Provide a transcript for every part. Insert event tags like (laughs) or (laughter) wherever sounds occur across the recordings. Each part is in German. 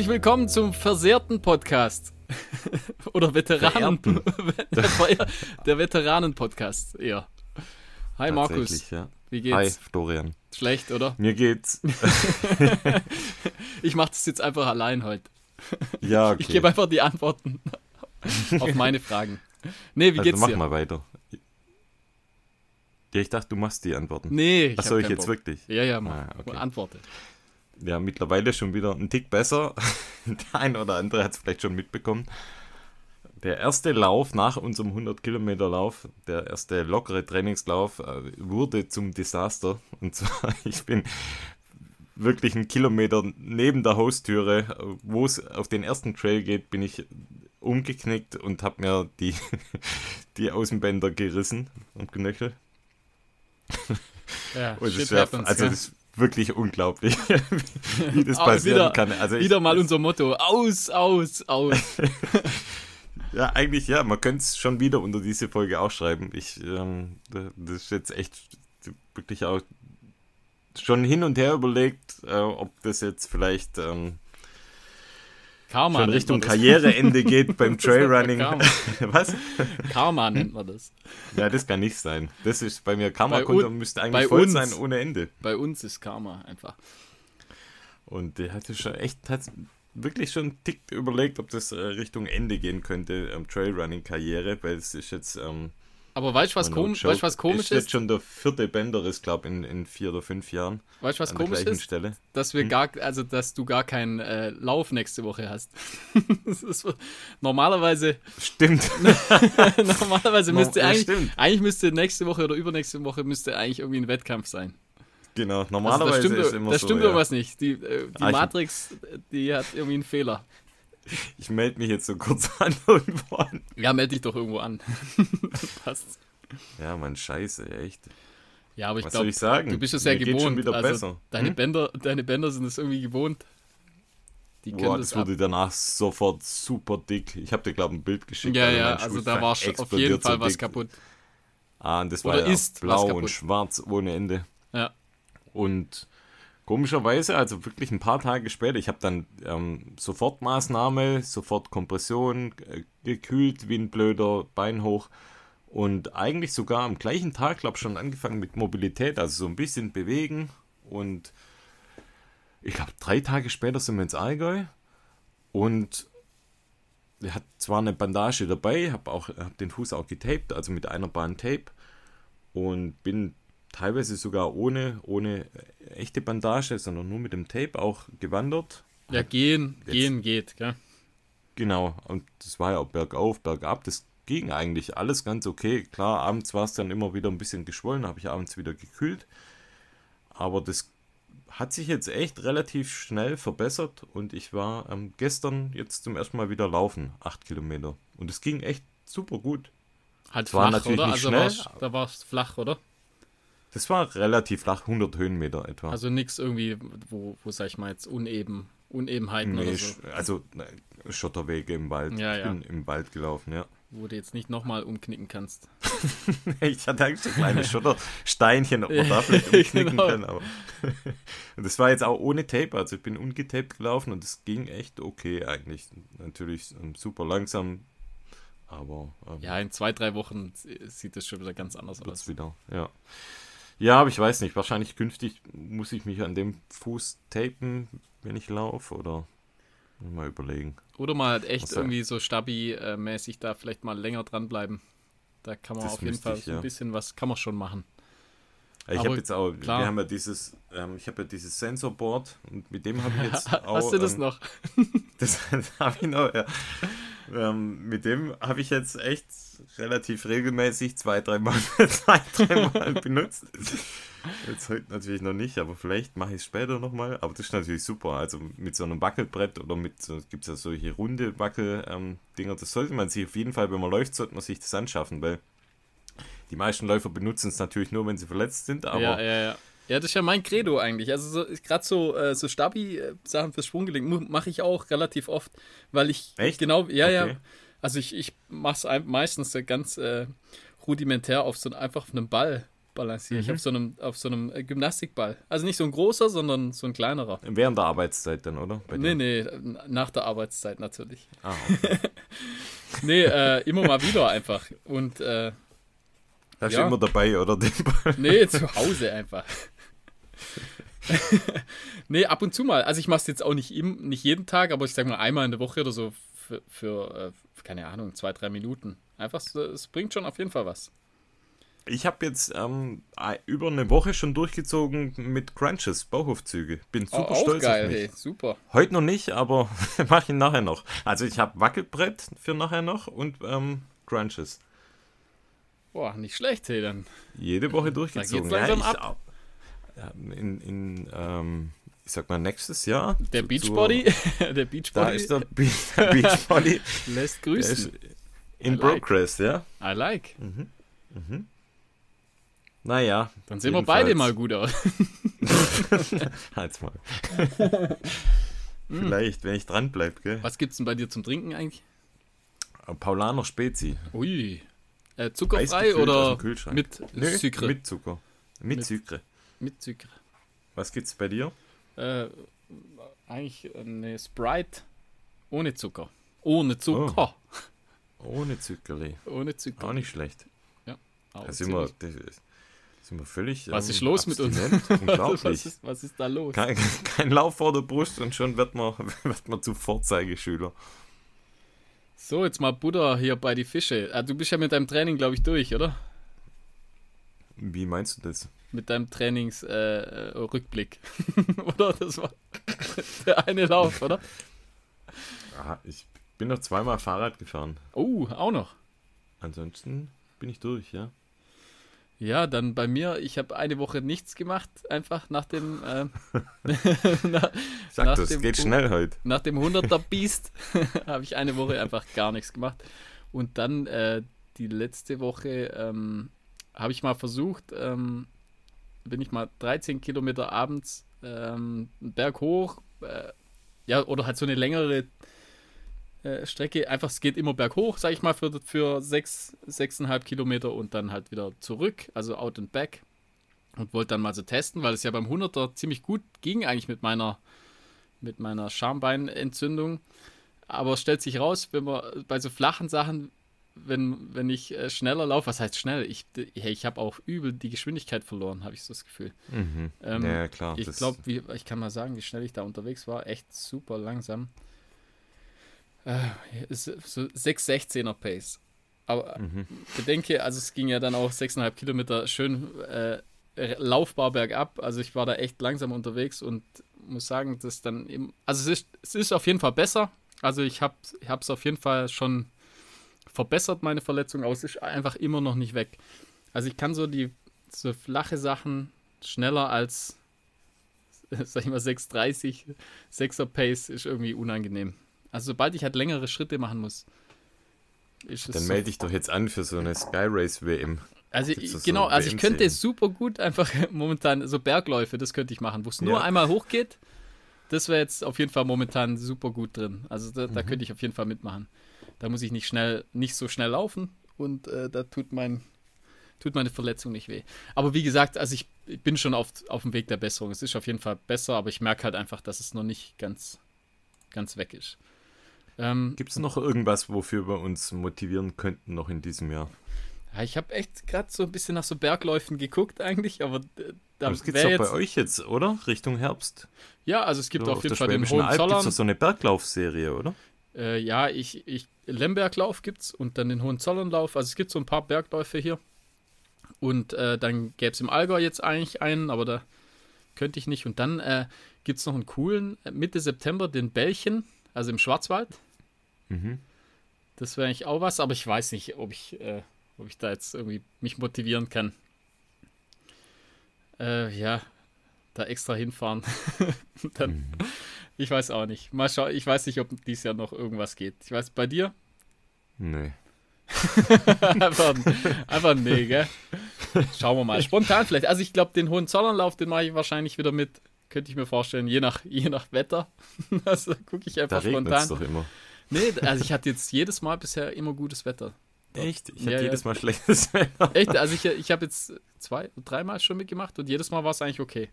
Herzlich willkommen zum versehrten Podcast. (laughs) Oder Veteranen. (laughs) der, der Veteranen-Podcast eher. Hi Markus. Ja. Wie geht's? Hi Florian. Schlecht, oder? Mir geht's. (laughs) ich mach das jetzt einfach allein heute. Ja, okay. Ich gebe einfach die Antworten auf meine Fragen. Nee, wie also geht's mach dir? mal weiter. Ja, ich dachte, du machst die Antworten. Nee, ich soll ich jetzt Bock. wirklich? Ja, ja, mal. Ah, okay. Antworte. Ja, mittlerweile schon wieder ein Tick besser. (laughs) Der ein oder andere hat es vielleicht schon mitbekommen. Der erste Lauf nach unserem 100 Kilometer Lauf, der erste lockere Trainingslauf, äh, wurde zum Desaster. Und zwar, (laughs) ich bin wirklich einen Kilometer neben der Haustüre, wo es auf den ersten Trail geht, bin ich umgeknickt und habe mir die, (laughs) die Außenbänder gerissen am Knöchel. Ja, Und shit das wär, also ja. das wirklich unglaublich, (laughs) wie das passieren wieder- kann. Also ich, Wieder mal unser Motto. Aus, aus, aus. (laughs) Ja, eigentlich ja. Man könnte es schon wieder unter diese Folge auch schreiben. Ich, ähm, das ist jetzt echt wirklich auch schon hin und her überlegt, äh, ob das jetzt vielleicht ähm, Karma schon Richtung. Karriereende geht (laughs) beim Trailrunning. Karma. (laughs) Was? Karma nennt man das. Ja, das kann nicht sein. Das ist bei mir Karma-Konto müsste eigentlich voll uns. sein ohne Ende. Bei uns ist Karma einfach. Und der hatte schon echt, hat wirklich schon einen Tick überlegt, ob das äh, Richtung Ende gehen könnte, ähm, Trailrunning-Karriere, weil es ist jetzt. Ähm, Aber weißt du, was, no kom joke, weißt, was komisch ist? jetzt ist? schon der vierte Bänderriss, glaube ich, in, in vier oder fünf Jahren. Weißt du, was komisch ist? Stelle. Dass Hm? wir gar, also dass du gar keinen äh, Lauf nächste Woche hast. (laughs) das ist, normalerweise, Stimmt. (laughs) normalerweise No, müsste ja, eigentlich, stimmt. eigentlich müsste nächste Woche oder übernächste Woche müsste eigentlich irgendwie ein Wettkampf sein. genau. Also Normalerweise da stimmt, ist immer da so. stimmt ja. irgendwas nicht. Die, äh, die Ah, Matrix, die hat irgendwie einen Fehler. Ich melde mich jetzt so kurz (laughs) an irgendwo an. Ja, melde dich doch irgendwo an. (laughs) Passt. Ja, Mann, scheiße, echt. Ja, aber ich glaube, du bist es ja Mir gewohnt. schon wieder also besser. Deine, Hm? Bänder, deine Bänder sind es irgendwie gewohnt. Die Boah, das das ab. wurde danach sofort super dick. Ich habe dir, glaube ich, ein Bild geschickt. Ja, also ja, also da war sch- auf jeden Fall so was kaputt. Ah, und das Oder war ja ist blau und schwarz ohne Ende. Ja. Und komischerweise, also wirklich ein paar Tage später, ich habe dann ähm, Sofortmaßnahme, sofort Kompression, äh, gekühlt wie ein blöder, Bein hoch. Und eigentlich sogar am gleichen Tag, glaube ich, schon angefangen mit Mobilität, also so ein bisschen bewegen. Und ich glaube, drei Tage später sind wir ins Allgäu. Und er hat zwar eine Bandage dabei, habe hab den Fuß auch getaped, also mit einer Bahn Tape. Und bin teilweise sogar ohne, ohne echte Bandage, sondern nur mit dem Tape auch gewandert. Ja, gehen, Jetzt- gehen geht, gell? Genau, und das war ja auch bergauf, bergab, das ging eigentlich alles ganz okay. Klar, abends war es dann immer wieder ein bisschen geschwollen, habe ich abends wieder gekühlt. Aber das hat sich jetzt echt relativ schnell verbessert und ich war ähm, gestern jetzt zum ersten Mal wieder laufen, acht Kilometer. Und es ging echt super gut. Halt Es war flach, natürlich oder? nicht Also schnell, war's, da war es flach, oder? Das war relativ flach, 100 Höhenmeter etwa. Also nichts irgendwie, wo, wo sag ich mal jetzt, uneben, Unebenheiten Nee, oder so. Also Schotterwege im Wald. Ja, ich ja. bin im Wald gelaufen, ja. Wo du jetzt nicht nochmal umknicken kannst. (laughs) Ich hatte eigentlich so kleine (laughs) Schottersteinchen, ob man da vielleicht (laughs) umknicken genau. kann. Aber und das war jetzt auch ohne Tape, also ich bin ungetaped gelaufen und es ging echt okay eigentlich. Natürlich ähm, super langsam, aber ähm, Ja, in zwei, drei Wochen sieht das schon wieder ganz anders aus. wieder. Ja. Ja, aber ich weiß nicht, wahrscheinlich künftig muss ich mich an dem Fuß tapen, wenn ich laufe oder mal überlegen. Oder mal halt echt Was, äh, irgendwie so Stabi-mäßig da vielleicht mal länger dranbleiben. Da kann man Das auf jeden Fall ich, so ein ja. bisschen was, kann man schon machen. Ich Aber habe jetzt auch, klar. wir haben ja dieses, ähm, ich habe ja dieses Sensorboard und mit dem habe ich jetzt (laughs) auch. Hast du das ähm, noch? (laughs) Das habe ich noch, ja. (laughs) Ähm, mit dem habe ich jetzt echt relativ regelmäßig zwei, dreimal, (laughs) zwei, dreimal (laughs) benutzt. Jetzt heute natürlich noch nicht, aber vielleicht mache ich es später nochmal. Aber das ist natürlich super. Also mit so einem Wackelbrett oder mit, so, gibt es ja solche runde Wackel-Dinger, das sollte man sich auf jeden Fall, wenn man läuft, sollte man sich das anschaffen, weil die meisten Läufer benutzen es natürlich nur, wenn sie verletzt sind, aber ja, ja, ja. Ja, das ist ja mein Credo eigentlich. Also so, gerade so, äh, so Stabi-Sachen fürs Sprunggelenk mache ich auch relativ oft, weil ich Echt? genau, ja, ja. Okay. Also ich, ich mache es meistens ganz äh, rudimentär auf so ein- einfach auf einem Ball, balanciere ich auf so einem, auf so einem äh, Gymnastikball. Also nicht so ein großer, sondern so ein kleinerer. Während der Arbeitszeit dann, oder? Bei Nee, dir? nee, nach der Arbeitszeit natürlich. Ah, okay. (laughs) Nee, äh, immer mal wieder einfach. Und äh, Hast Ja. du immer dabei, oder? Den (laughs) Ball? nee, zu Hause einfach. (laughs) nee, ab und zu mal. Also ich mache es jetzt auch nicht, im, nicht jeden Tag, aber ich sag mal einmal in der Woche oder so für, für äh, keine Ahnung, zwei, drei Minuten. Einfach, es bringt schon auf jeden Fall was. Ich habe jetzt ähm, über eine Woche schon durchgezogen mit Crunches, Bauchaufzüge. Bin super auch stolz geil, auf mich. hey, super. Heute noch nicht, aber (laughs) mache ich nachher noch. Also ich habe Wackelbrett für nachher noch und ähm, Crunches. Boah, nicht schlecht, hey, dann. Jede Woche durchgezogen. geht's langsam ich, ab. Ja, in, in ähm, ich sag mal, nächstes Jahr. Der zu- Beachbody, (laughs) der Da Beachbody ist der, Be der Beachbody. (laughs) lässt der grüßen. in like. Progress, ja. I like. Naja. Dann sehen wir beide mal gut aus. (laughs) Halt's mal. Vielleicht, wenn ich dran bleib, gell? Was gibt's denn bei dir zum Trinken eigentlich? Paulaner Spezi. Ui. Äh, zuckerfrei oder mit Nö? Mit Zucker. Mit, Mit- Sucre. Mit Sucre. Was gibt's bei dir? Äh, eigentlich eine Sprite ohne Zucker. Ohne Zucker. Ohne Zuckerli. (laughs) Ohne Zucker. Auch nicht schlecht. Auch Da sind wir, sind wir völlig. Was ähm, ist los mit uns? (laughs) Unglaublich. was, ist, was ist da los? kein, kein Lauf vor der Brust und schon wird man, (laughs) wird man zu Vorzeigeschüler. So, jetzt mal Butter hier bei die Fische. Ah, du bist ja mit deinem Training, glaube ich, durch, oder? Wie meinst du das? Mit deinem Trainingsrückblick. Äh, Rückblick. (laughs) oder? Das war (laughs) der eine Lauf, oder? Aha, ich bin noch zweimal Fahrrad gefahren. Oh, auch noch. Ansonsten bin ich durch, ja. Ja, dann bei mir, ich habe eine Woche nichts gemacht, einfach nach dem, äh, (laughs) nach, Sag Nach das, dem geht schnell heute. nach dem 100er Beast habe ich eine Woche einfach gar nichts gemacht. Und dann äh, die letzte Woche ähm, habe ich mal versucht, ähm, bin ich mal 13 Kilometer abends ähm, Berg äh, ja, oder halt so eine längere äh, Strecke. Einfach, es geht immer berghoch, sag ich mal, für, für sechs, sechseinhalb Kilometer und dann halt wieder zurück, also out and back. Und wollte dann mal so testen, weil es ja beim 100er ziemlich gut ging, eigentlich mit meiner, mit meiner Schambeinentzündung. Aber es stellt sich raus, wenn man bei so flachen Sachen, wenn, wenn ich äh, schneller laufe, was heißt schnell? Ich, hey, ich habe auch übel die Geschwindigkeit verloren, habe ich so das Gefühl. Mhm. Ähm, ja, klar. Ich glaube, ich kann mal sagen, wie schnell ich da unterwegs war. Echt super langsam. Äh, so 6,16er Pace. Aber Mhm. bedenke, also es ging ja dann auch 6,5 Kilometer schön äh, laufbar bergab. Also ich war da echt langsam unterwegs und muss sagen, dass dann eben, also es ist, es ist auf jeden Fall besser. Also ich habe es auf jeden Fall schon verbessert, meine Verletzung, aber es ist einfach immer noch nicht weg. Also ich kann so die so flache Sachen schneller als, (laughs) sag ich mal, 6,30, 6er Pace ist irgendwie unangenehm. Also sobald ich halt längere Schritte machen muss, ist es Dann so melde dich doch jetzt an für so eine Sky Race WM. also Gibt's das ich, genau, so also ich könnte super gut (laughs) einfach momentan so Bergläufe, das könnte ich machen, wo es nur Ja. einmal hochgeht. Das wäre jetzt auf jeden Fall momentan super gut drin. Also da, Mhm. da könnte ich auf jeden Fall mitmachen. Da muss ich nicht schnell, nicht so schnell laufen und äh, da tut mein tut meine Verletzung nicht weh. Aber wie gesagt, also ich, ich bin schon auf, auf dem Weg der Besserung. Es ist auf jeden Fall besser, aber ich merke halt einfach, dass es noch nicht ganz, ganz weg ist. Ähm, Gibt es noch irgendwas, wofür wir uns motivieren könnten noch in diesem Jahr? ja, ich habe echt gerade so ein bisschen nach so Bergläufen geguckt eigentlich, aber äh, da Das gibt's doch bei euch jetzt, oder? Richtung Herbst. Ja, also es gibt So, auf jeden der Fall den Schwäbischen Alb gibt's Hohenzollern. doch so eine Berglaufserie, oder? Äh, ja, ich, ich, Lemberglauf gibt's und dann den Hohenzollernlauf. Also es gibt so ein paar Bergläufe hier. Und äh, dann gäbe es im Allgäu jetzt eigentlich einen, aber da könnte ich nicht. Und dann äh, gibt es noch einen coolen, äh, Mitte September, den Bällchen, also im Schwarzwald. Mhm. Das wäre eigentlich auch was, aber ich weiß nicht, ob ich, äh, ob ich da jetzt irgendwie mich motivieren kann. Äh, ja, da extra hinfahren. (laughs) dann, Mhm. Ich weiß auch nicht. Mal schau, ich weiß nicht, ob dieses Jahr noch irgendwas geht. Ich weiß, bei dir? Nee. (laughs) einfach, einfach nee, gell? Schauen wir mal. Spontan vielleicht. Also ich glaube, den Hohenzollernlauf, den mache ich wahrscheinlich wieder mit. Könnte ich mir vorstellen, je nach, je nach Wetter. (laughs) Also gucke ich Da einfach regnet es spontan. doch immer. Nee, also ich hatte jetzt jedes Mal bisher immer gutes Wetter. Echt? Ich Ja, hatte ja. jedes Mal schlechtes (laughs) Wetter. Echt? Also ich, ich habe jetzt zwei, dreimal schon mitgemacht und jedes Mal war es eigentlich okay.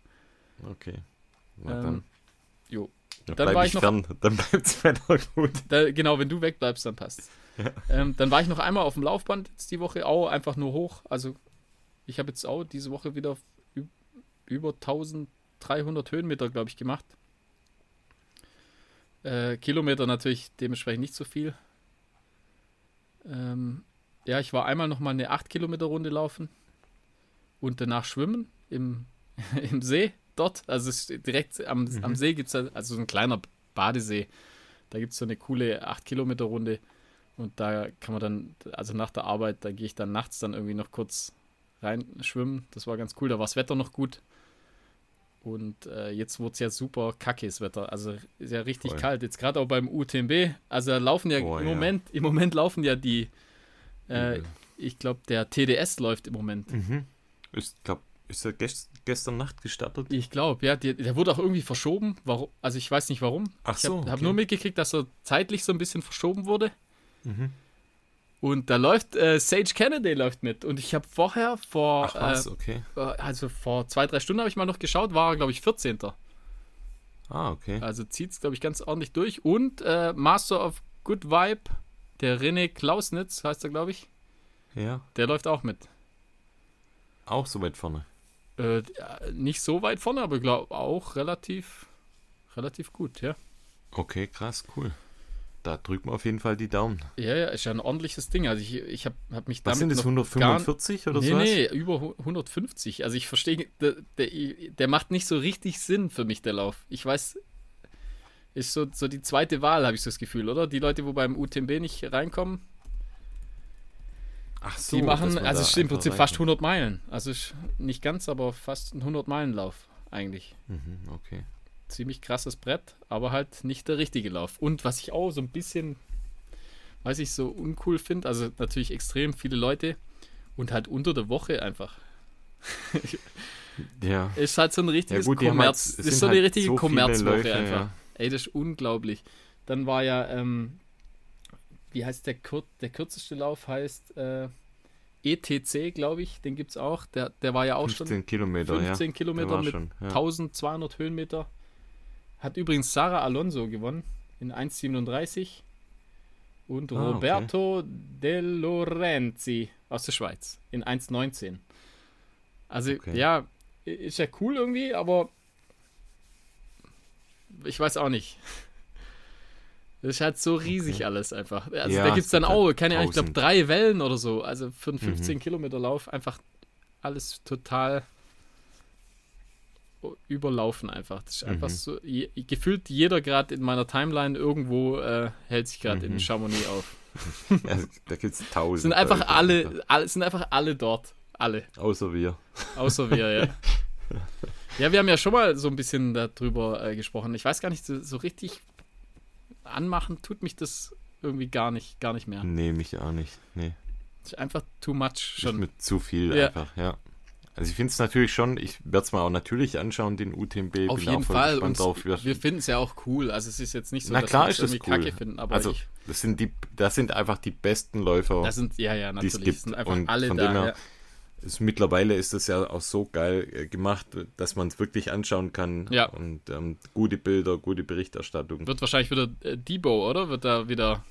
Okay. Na Ähm, dann jo. Dann dann war ich ich noch- fern. Dann bleibt's Wetter gut. Da, genau, wenn du wegbleibst, dann passt. Ähm, dann war ich noch einmal auf dem Laufband jetzt die Woche, auch einfach nur hoch. Also ich habe jetzt auch diese Woche wieder über 1300 Höhenmeter, glaube ich, gemacht. Äh, Kilometer natürlich dementsprechend nicht so viel. Ähm, ja, ich war einmal noch mal eine 8 Kilometer Runde laufen und danach schwimmen im, (laughs) im See dort. Also direkt am, am See gibt es also so ein kleiner Badesee. Da gibt es so eine coole 8 Kilometer Runde und da kann man dann, also nach der Arbeit, da gehe ich dann nachts dann irgendwie noch kurz rein schwimmen. Das war ganz cool, da war das Wetter noch gut. Und äh, jetzt wurde es ja super kackes Wetter. Also ist ja richtig Voll. kalt. Jetzt gerade auch beim UTMB. Also laufen ja Oh, im ja. Moment, im Moment laufen ja die, äh, ich glaube, der TDS läuft im Moment. Mhm. Ich glaube, ist er gest gestern Nacht gestartet? Ich glaube, ja, die, der wurde auch irgendwie verschoben. Warum? Also ich weiß nicht warum. Ach ich habe so, hab okay. nur mitgekriegt, dass er zeitlich so ein bisschen verschoben wurde. Mhm. Und da läuft äh, Sage Kennedy läuft mit. Und ich habe vorher vor, Ach was, äh, okay. also vor zwei, drei Stunden habe ich mal noch geschaut, war er, glaube ich, 14. Ah, okay. Also zieht es, glaube ich, ganz ordentlich durch. Und äh, Master of Good Vibe, der René Klausnitz, heißt er, glaube ich, Ja, der läuft auch mit. auch so weit vorne. Äh, nicht so weit vorne, aber glaube auch relativ, relativ gut, ja. Okay, krass, cool. Da drücken wir auf jeden Fall die Daumen. Ja, ja, ist ja ein ordentliches Ding. Also ich, ich habe hab mich Was damit sind das, noch gar- 145 oder nee, so? nee, über hu- 150. Also ich verstehe, der, der, der macht nicht so richtig Sinn für mich, der Lauf. Ich weiß, ist so, so die zweite Wahl, habe ich so das Gefühl, oder? Die Leute, wo beim UTMB nicht reinkommen, Ach so, die machen, also es ist im Prinzip fast kann. 100 Meilen. Also ist nicht ganz, aber fast ein 100-Meilen-Lauf eigentlich. Mhm, okay. Ziemlich krasses Brett, aber halt nicht der richtige Lauf. Und was ich auch so ein bisschen, weiß ich, so uncool finde, also natürlich extrem viele Leute und halt unter der Woche einfach. (laughs) Ja. Ist halt so ein richtiges gut, haben halt- Kommerz. sind ist so eine halt richtige so Kommerzwoche einfach. ja. Ey, das ist unglaublich. Dann war ja, ähm, wie heißt der, kur der kürzeste Lauf? Heißt äh, ETC, glaube ich. Den gibt es auch. Der, der war ja auch 15 schon Kilometer, 15 ja. Kilometer mit schon, ja. 1200 Höhenmeter. Hat übrigens Sarah Alonso gewonnen in 1,37 und Ah, okay. Roberto De Lorenzi aus der Schweiz in 1,19. Also Okay. ja, ist ja cool irgendwie, aber ich weiß auch nicht. Das ist halt so riesig Okay. alles einfach. Also Ja, da gibt es dann auch, halt keine Ahnung, ich glaube 1000. drei Wellen oder so. Also für einen Mhm. 15 Kilometer Lauf einfach alles total überlaufen einfach. Das ist einfach Mhm. so, je, gefühlt jeder gerade in meiner Timeline irgendwo äh, hält sich gerade in Mhm. Chamonix auf. (laughs) Ja, da gibt es tausend. Sind einfach Leute, alle, alle, sind einfach alle dort. Alle. Außer wir. Außer wir, ja. (laughs) Ja, wir haben ja schon mal so ein bisschen darüber äh, gesprochen. Ich weiß gar nicht, so, so richtig anmachen tut mich das irgendwie gar nicht, gar nicht mehr. Nee, mich auch nicht. Nee. Das ist einfach too much Schon schon. mit zu viel Ja. einfach, ja. Also ich finde es natürlich schon, ich werde es mal auch natürlich anschauen, den UTMB. Auf jeden Fall. Und drauf. wir finden es ja auch cool. Also es ist jetzt nicht so, Na dass klar wir ist es irgendwie cool. Kacke finden, aber also ich, das sind die, das sind einfach die besten Läufer. das sind, ja, ja, die es natürlich. gibt. Es sind einfach Und alle da. her-. Ist, mittlerweile ist das ja auch so geil äh, gemacht, dass man es wirklich anschauen kann. Ja. Und ähm, gute Bilder, gute Berichterstattung. Wird wahrscheinlich wieder äh, Debo, oder? Wird da wieder.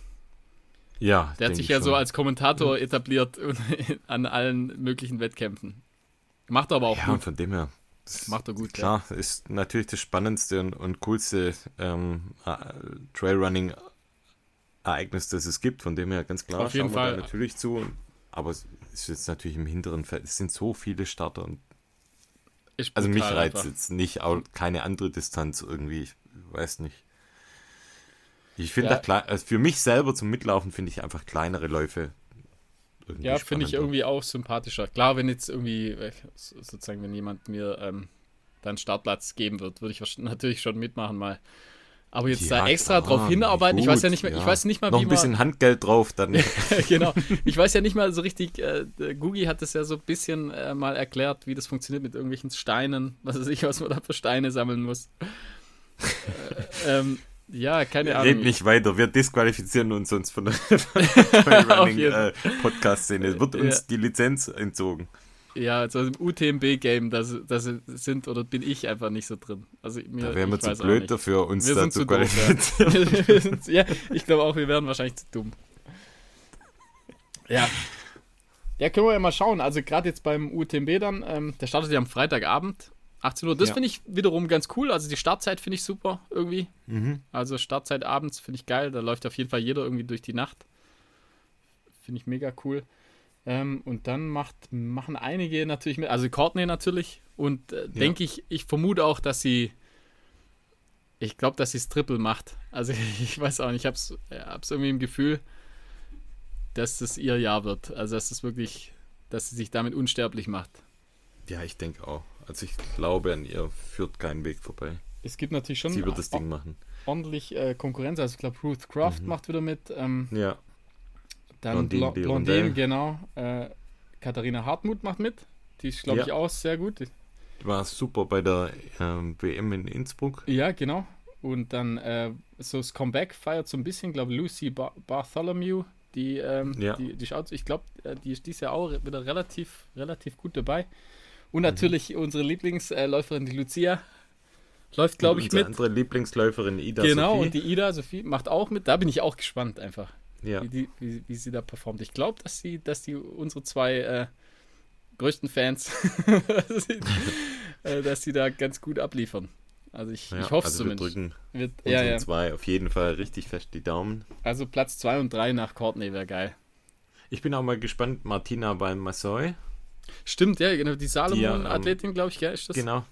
ja, Der hat sich ich ja so schon. als Kommentator etabliert und (laughs) an allen möglichen Wettkämpfen. Macht er aber auch Ja, gut. von dem her. Macht er gut, ja. Klar, ist natürlich das spannendste und, und coolste ähm, äh, Trailrunning-Ereignis, das es gibt. Von dem her ganz klar, Auf jeden Fall. natürlich zu. Aber ist jetzt natürlich im hinteren Feld. Es sind so viele Starter. Und, Ist also mich reizt einfach. jetzt nicht, auch keine andere Distanz irgendwie. Ich weiß nicht. Ich finde, Ja. da also für mich selber zum Mitlaufen finde ich einfach kleinere Läufe. Ja, finde ich irgendwie auch sympathischer. Klar, wenn jetzt irgendwie, äh, so- sozusagen, wenn jemand mir ähm, dann Startplatz geben wird, würde ich natürlich schon mitmachen mal. Aber jetzt Ja, da extra klar, drauf hinarbeiten, ich weiß ja gut, nicht mehr, ich ja. weiß nicht mal, Noch wie ein man. bisschen Handgeld drauf, dann. (laughs) genau. Ich weiß ja nicht mal so richtig, äh, Gugi hat das ja so ein bisschen äh, mal erklärt, wie das funktioniert mit irgendwelchen Steinen, was weiß ich, was man da für Steine sammeln muss. äh, ähm, Ja, keine Red Ahnung. nicht weiter, wir disqualifizieren uns sonst von der, (laughs) von der äh, Podcast-Szene. Es wird uns Ja. die Lizenz entzogen. Ja, also im UTMB-Game, da das sind oder bin ich einfach nicht so drin. Also mir, Da wären wir zu blöd dafür, uns Wir da sind zu ja. qualifizieren. Sind- (laughs) ja, ich glaube auch, wir wären wahrscheinlich zu dumm. Ja. Ja, können wir ja mal schauen. Also gerade jetzt beim UTMB dann, ähm, der startet ja am Freitagabend, 18 Uhr. Das Ja. finde ich wiederum ganz cool. Also die Startzeit finde ich super irgendwie. Mhm. Also Startzeit abends finde ich geil. Da läuft auf jeden Fall jeder irgendwie durch die Nacht. Finde ich mega cool. Ähm, und dann macht, machen einige natürlich mit. Also Courtney natürlich. Und äh, denke ich, ich vermute auch, dass sie. Ich glaube, dass sie es Triple macht. Also (laughs) ich weiß auch nicht. Ich habe es hab's irgendwie im Gefühl, dass das ihr Jahr wird. Also dass es wirklich, dass sie sich damit unsterblich macht. Ja, ich denke auch. Also ich glaube, an ihr führt kein Weg vorbei. Es gibt natürlich schon Sie wird das Ding machen. ordentlich äh, Konkurrenz. Also ich glaube, Ruth Croft macht wieder mit. Ähm, Ja, Dann Blondine de Blondine genau. Äh, Katharina Hartmut macht mit. Die ist, glaube Ja. ich, auch sehr gut. war super bei der ähm, WM in Innsbruck. Ja, genau. Und dann äh, so das Comeback feiert so ein bisschen, glaube Lucy Bar Bartholomew. Die, ähm, Ja. die, die schaut, ich glaube, äh, die ist dieses Jahr auch wieder relativ, relativ gut dabei. Mhm. Und natürlich unsere Lieblingsläuferin, die Lucia, läuft, glaube ich, Unsere mit. andere Lieblingsläuferin Ida Genau, Sophie. und die Ida Sophie macht auch mit. Da bin ich auch gespannt einfach. Ja. wie, die, wie, wie sie da performt. Ich glaube, dass sie, dass die unsere zwei äh, größten Fans, dass (laughs) sie- äh, dass sie da ganz gut abliefern. Also ich, ja, ich hoffe also wir zumindest. drücken Wird, unseren ja, ja. zwei auf jeden Fall richtig fest die Daumen. Also Platz 2 und 3 nach Courtney wäre geil. Ich bin auch mal gespannt, Martina beim Massoy, Stimmt, ja, genau. Die ähm, Salomon-Athletin, glaube ich, gell, ist das? genau,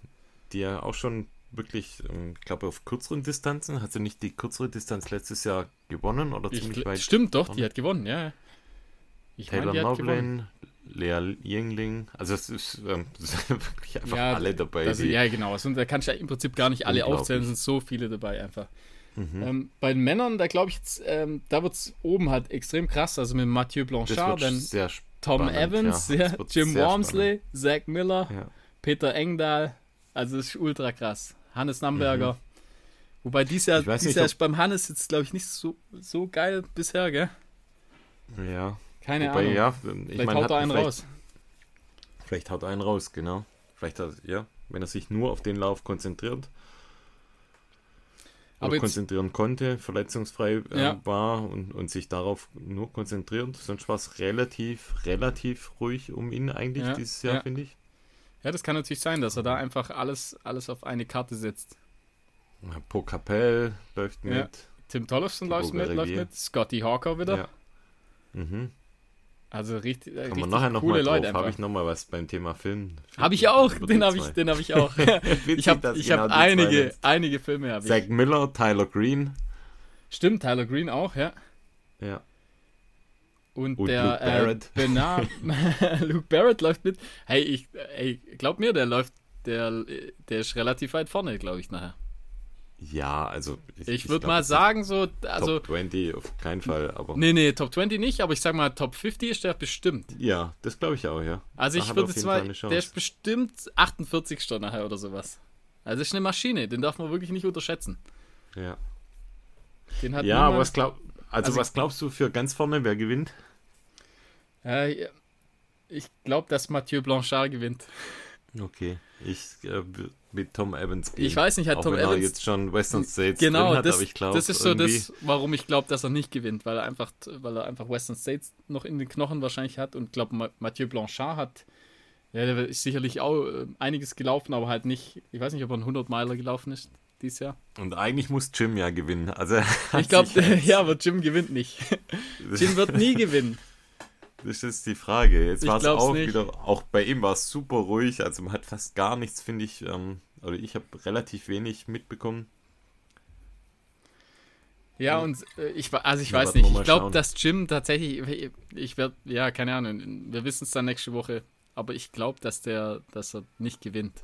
die ja auch schon wirklich, ähm, ich glaube, auf kürzeren Distanzen, hat sie nicht die kürzere Distanz letztes Jahr gewonnen oder Ich, ziemlich weit? stimmt, doch, vorne? die hat gewonnen, ja. Ich meine, Taylor gewonnen. Novlin, Lea Yingling, also es ist, ähm, (laughs) es sind wirklich einfach Ja, alle dabei. Die, ja, genau. Also, da kannst du ja im Prinzip gar nicht alle aufzählen, es sind so viele dabei einfach. Mhm. Ähm, bei den Männern, da glaube ich jetzt, ähm, da wird es oben halt extrem krass. Also mit Mathieu das Blanchard, dann sehr Tom spannend, Evans, ja. ja, Das Jim Wormsley, Zach Miller. Peter Engdahl. Also das ist ultra krass. Hannes Namberger. Wobei dies Jahr, Mhm. Dies Jahr ist beim Hannes jetzt, glaube ich, nicht so, so geil bisher, gell? ja. Keine Wobei, Ahnung. ja, ich vielleicht meine, haut hat er einen vielleicht, raus. Vielleicht haut er einen raus, genau. Vielleicht hat, ja, wenn er sich nur auf den Lauf konzentriert. Aber konzentrieren konnte, verletzungsfrei äh, Ja. war und, und sich darauf nur konzentriert. Sonst war es relativ, relativ ruhig um ihn eigentlich Ja, dieses Jahr, ja. finde ich. Ja, das kann natürlich sein, dass er da einfach alles, alles auf eine Karte setzt. Po Capel läuft mit. Ja. Tim Tollefson läuft mit, läuft mit, Scotty Hawker wieder. Ja. Mhm. Also richtig, äh, Kann richtig man nachher coole nochmal Leute. Habe ich nochmal was beim Thema Film? Habe ich auch, den habe ich, den habe ich auch. (laughs) ich Witzig, habe dass ich genau hab einige, einige Filme habe ich. Zack Miller, Tyler Green. Stimmt, Tyler Green auch, ja. Ja. Und, Und der Luke äh, Barrett. Bernard, (laughs) (laughs) Luke Barrett läuft mit. Hey, ich, ey, glaub mir, der läuft, der, der ist relativ weit vorne, glaube ich, nachher. Ja, also. Ich würde glaub, mal sagen, so, also, Top 20 auf keinen Fall, aber. nee, nee, Top 20 nicht, aber ich sag mal, Top 50 ist der bestimmt. Ja, das glaube ich auch, ja. Also Da ich würde jetzt mal, der ist bestimmt 48 nachher oder sowas. Also ist eine Maschine, den darf man wirklich nicht unterschätzen. Ja, Den hat ja aber niemand- was, glaub, also Also- was glaubst du für ganz vorne, wer gewinnt? Äh, ich glaube, dass Mathieu Blanchard gewinnt. Okay, ich äh, mit Tom Evans gehen. Ich weiß nicht, hat auch Tom wenn Evans- er jetzt schon Western States Genau, hat, das, aber ich glaube das ist so das, warum ich glaube, dass er nicht gewinnt, weil er einfach, weil er einfach Western States noch in den Knochen wahrscheinlich hat und glaube Mathieu Blanchard hat, ja, der ist sicherlich auch äh, einiges gelaufen, aber halt nicht, ich weiß nicht, ob er einen 100 Meiler gelaufen ist dieses Jahr. Und eigentlich muss Jim ja gewinnen. Also Ich glaube, (laughs) ja, aber Jim gewinnt nicht. (laughs) Jim wird nie gewinnen. Das ist die Frage. Jetzt war es auch nicht. wieder, auch bei ihm war es super ruhig. Also man hat fast gar nichts, finde ich, ähm, oder ich habe relativ wenig mitbekommen. Ja, und äh, ich, also ich Ja, weiß nicht. Ich glaube, dass Jim tatsächlich, ich werde, ja, keine Ahnung, wir wissen es dann nächste Woche, aber ich glaube, dass der, dass er nicht gewinnt.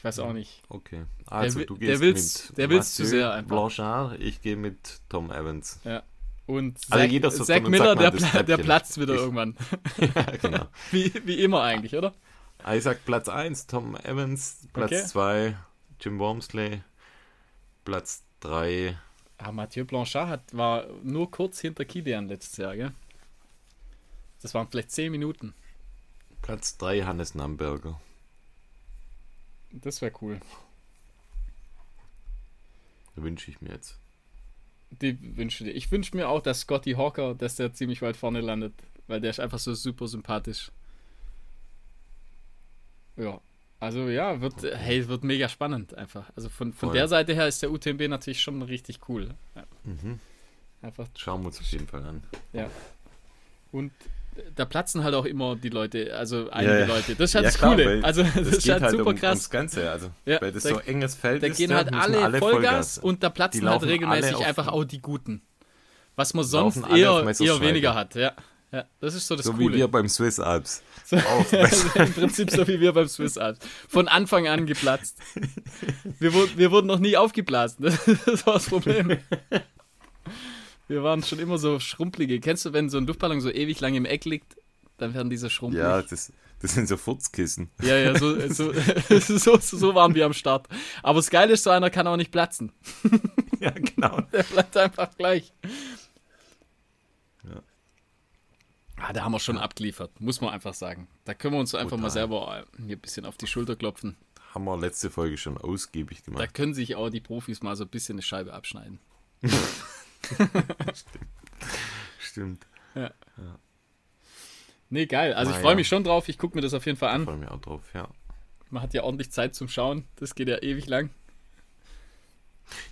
Ich weiß auch nicht. Okay. Also will- du der gehst will's- mit der will's zu sehr einfach. Blanchard, ich gehe mit Tom Evans. Und Also Zack, jeder so uns Miller, der, pla der platzt wieder Ich- irgendwann. (laughs) ja, genau. (laughs) Wie, wie immer eigentlich, oder? Ich sag Platz 1 Tom Evans, Platz Okay. 2 Jim Wormsley, Platz 3. Ah, Mathieu Blanchard hat, war nur kurz hinter Kilian letztes Jahr, gell? Das waren vielleicht 10 Minuten. Platz 3 Hannes Namberger. Das wäre cool. Wünsche ich mir jetzt. Die wünsche dir. Ich wünsche mir auch, dass Scotty Hawker, dass der ziemlich weit vorne landet, weil der ist einfach so super sympathisch. Ja. Also ja, wird, hey, wird mega spannend einfach. Also von, von der Seite her ist der UTMB natürlich schon richtig cool. Ja. Mhm. Einfach. Schauen wir uns auf jeden Fall an. Ja. Und da platzen halt auch immer die Leute, also einige ja. Leute. Das ist halt ja, das klar, Coole. Also das, das ist halt, halt super um, krass. Ums Ganze, also ja, weil das da, so enges Feld da ist. Da gehen halt alle, alle Vollgas, Vollgas, und da platzen halt regelmäßig einfach auch die Guten. Was man sonst eher, eher weniger hat, ja. Ja, das ist so das so Coole. wie wir beim Swiss Alps. So, (laughs) Im Prinzip so wie wir beim Swiss Alps. Von Anfang an geplatzt. Wir, wir wurden noch nie aufgeblasen. (laughs) Das war das Problem. Wir waren schon immer so schrumpelige. Kennst du, wenn so ein Luftballon so ewig lang im Eck liegt, dann werden diese schrumpelig. Ja, das, das sind so Furzkissen. Ja, ja, so, (laughs) so, (laughs) so, so waren wir am Start. Aber das Geile ist, so einer kann auch nicht platzen. (laughs) Ja, genau. Der bleibt einfach gleich. Ja. Ah, da haben wir schon abgeliefert, muss man einfach sagen. Da können wir uns einfach Total. mal selber hier ein bisschen auf die Schulter klopfen. Haben wir letzte Folge schon ausgiebig Da gemacht. können sich auch die Profis mal so ein bisschen eine Scheibe abschneiden. (laughs) Stimmt. Nee, geil. Also ich Na freue ja. mich schon drauf. Ich gucke mir das auf jeden Fall an. Freue mich auch drauf, ja. Man hat ja ordentlich Zeit zum Schauen. Das geht ja ewig lang.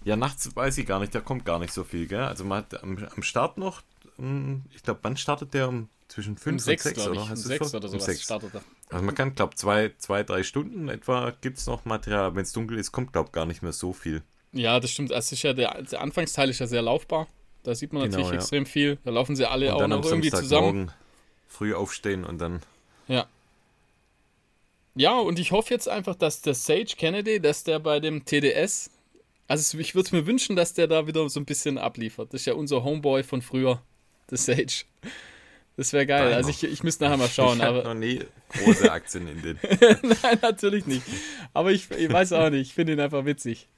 Ja, nachts weiß ich gar nicht, da kommt gar nicht so viel, gell? Also man hat am, am Start noch, hm, ich glaube, wann startet der? Um zwischen 5 Um und sechs, 6, glaube ich. oder? Um Hast du sechs schon? oder Um sowas sechs. startet er. Also man kann, glaube zwei, zwei, drei Stunden etwa gibt es noch Material. Wenn es dunkel ist, kommt, glaube gar nicht mehr so viel. Ja, das stimmt. Ist ja der, der Anfangsteil ist ja sehr laufbar. Da sieht man Genau, natürlich ja. extrem viel. Da laufen sie alle Und auch noch irgendwie zusammen. Früh aufstehen und dann Ja. Ja, und ich hoffe jetzt einfach, dass der Sage Kennedy, dass der bei dem TDS, also ich würde mir wünschen, dass der da wieder so ein bisschen abliefert. Das ist ja unser Homeboy von früher, der Sage. Das wäre geil. Deiner. Also ich, ich müsste nachher mal schauen, ich habe noch nie große Aktien in den. (laughs) nein, natürlich nicht. Aber ich, ich weiß auch nicht, ich finde ihn einfach witzig.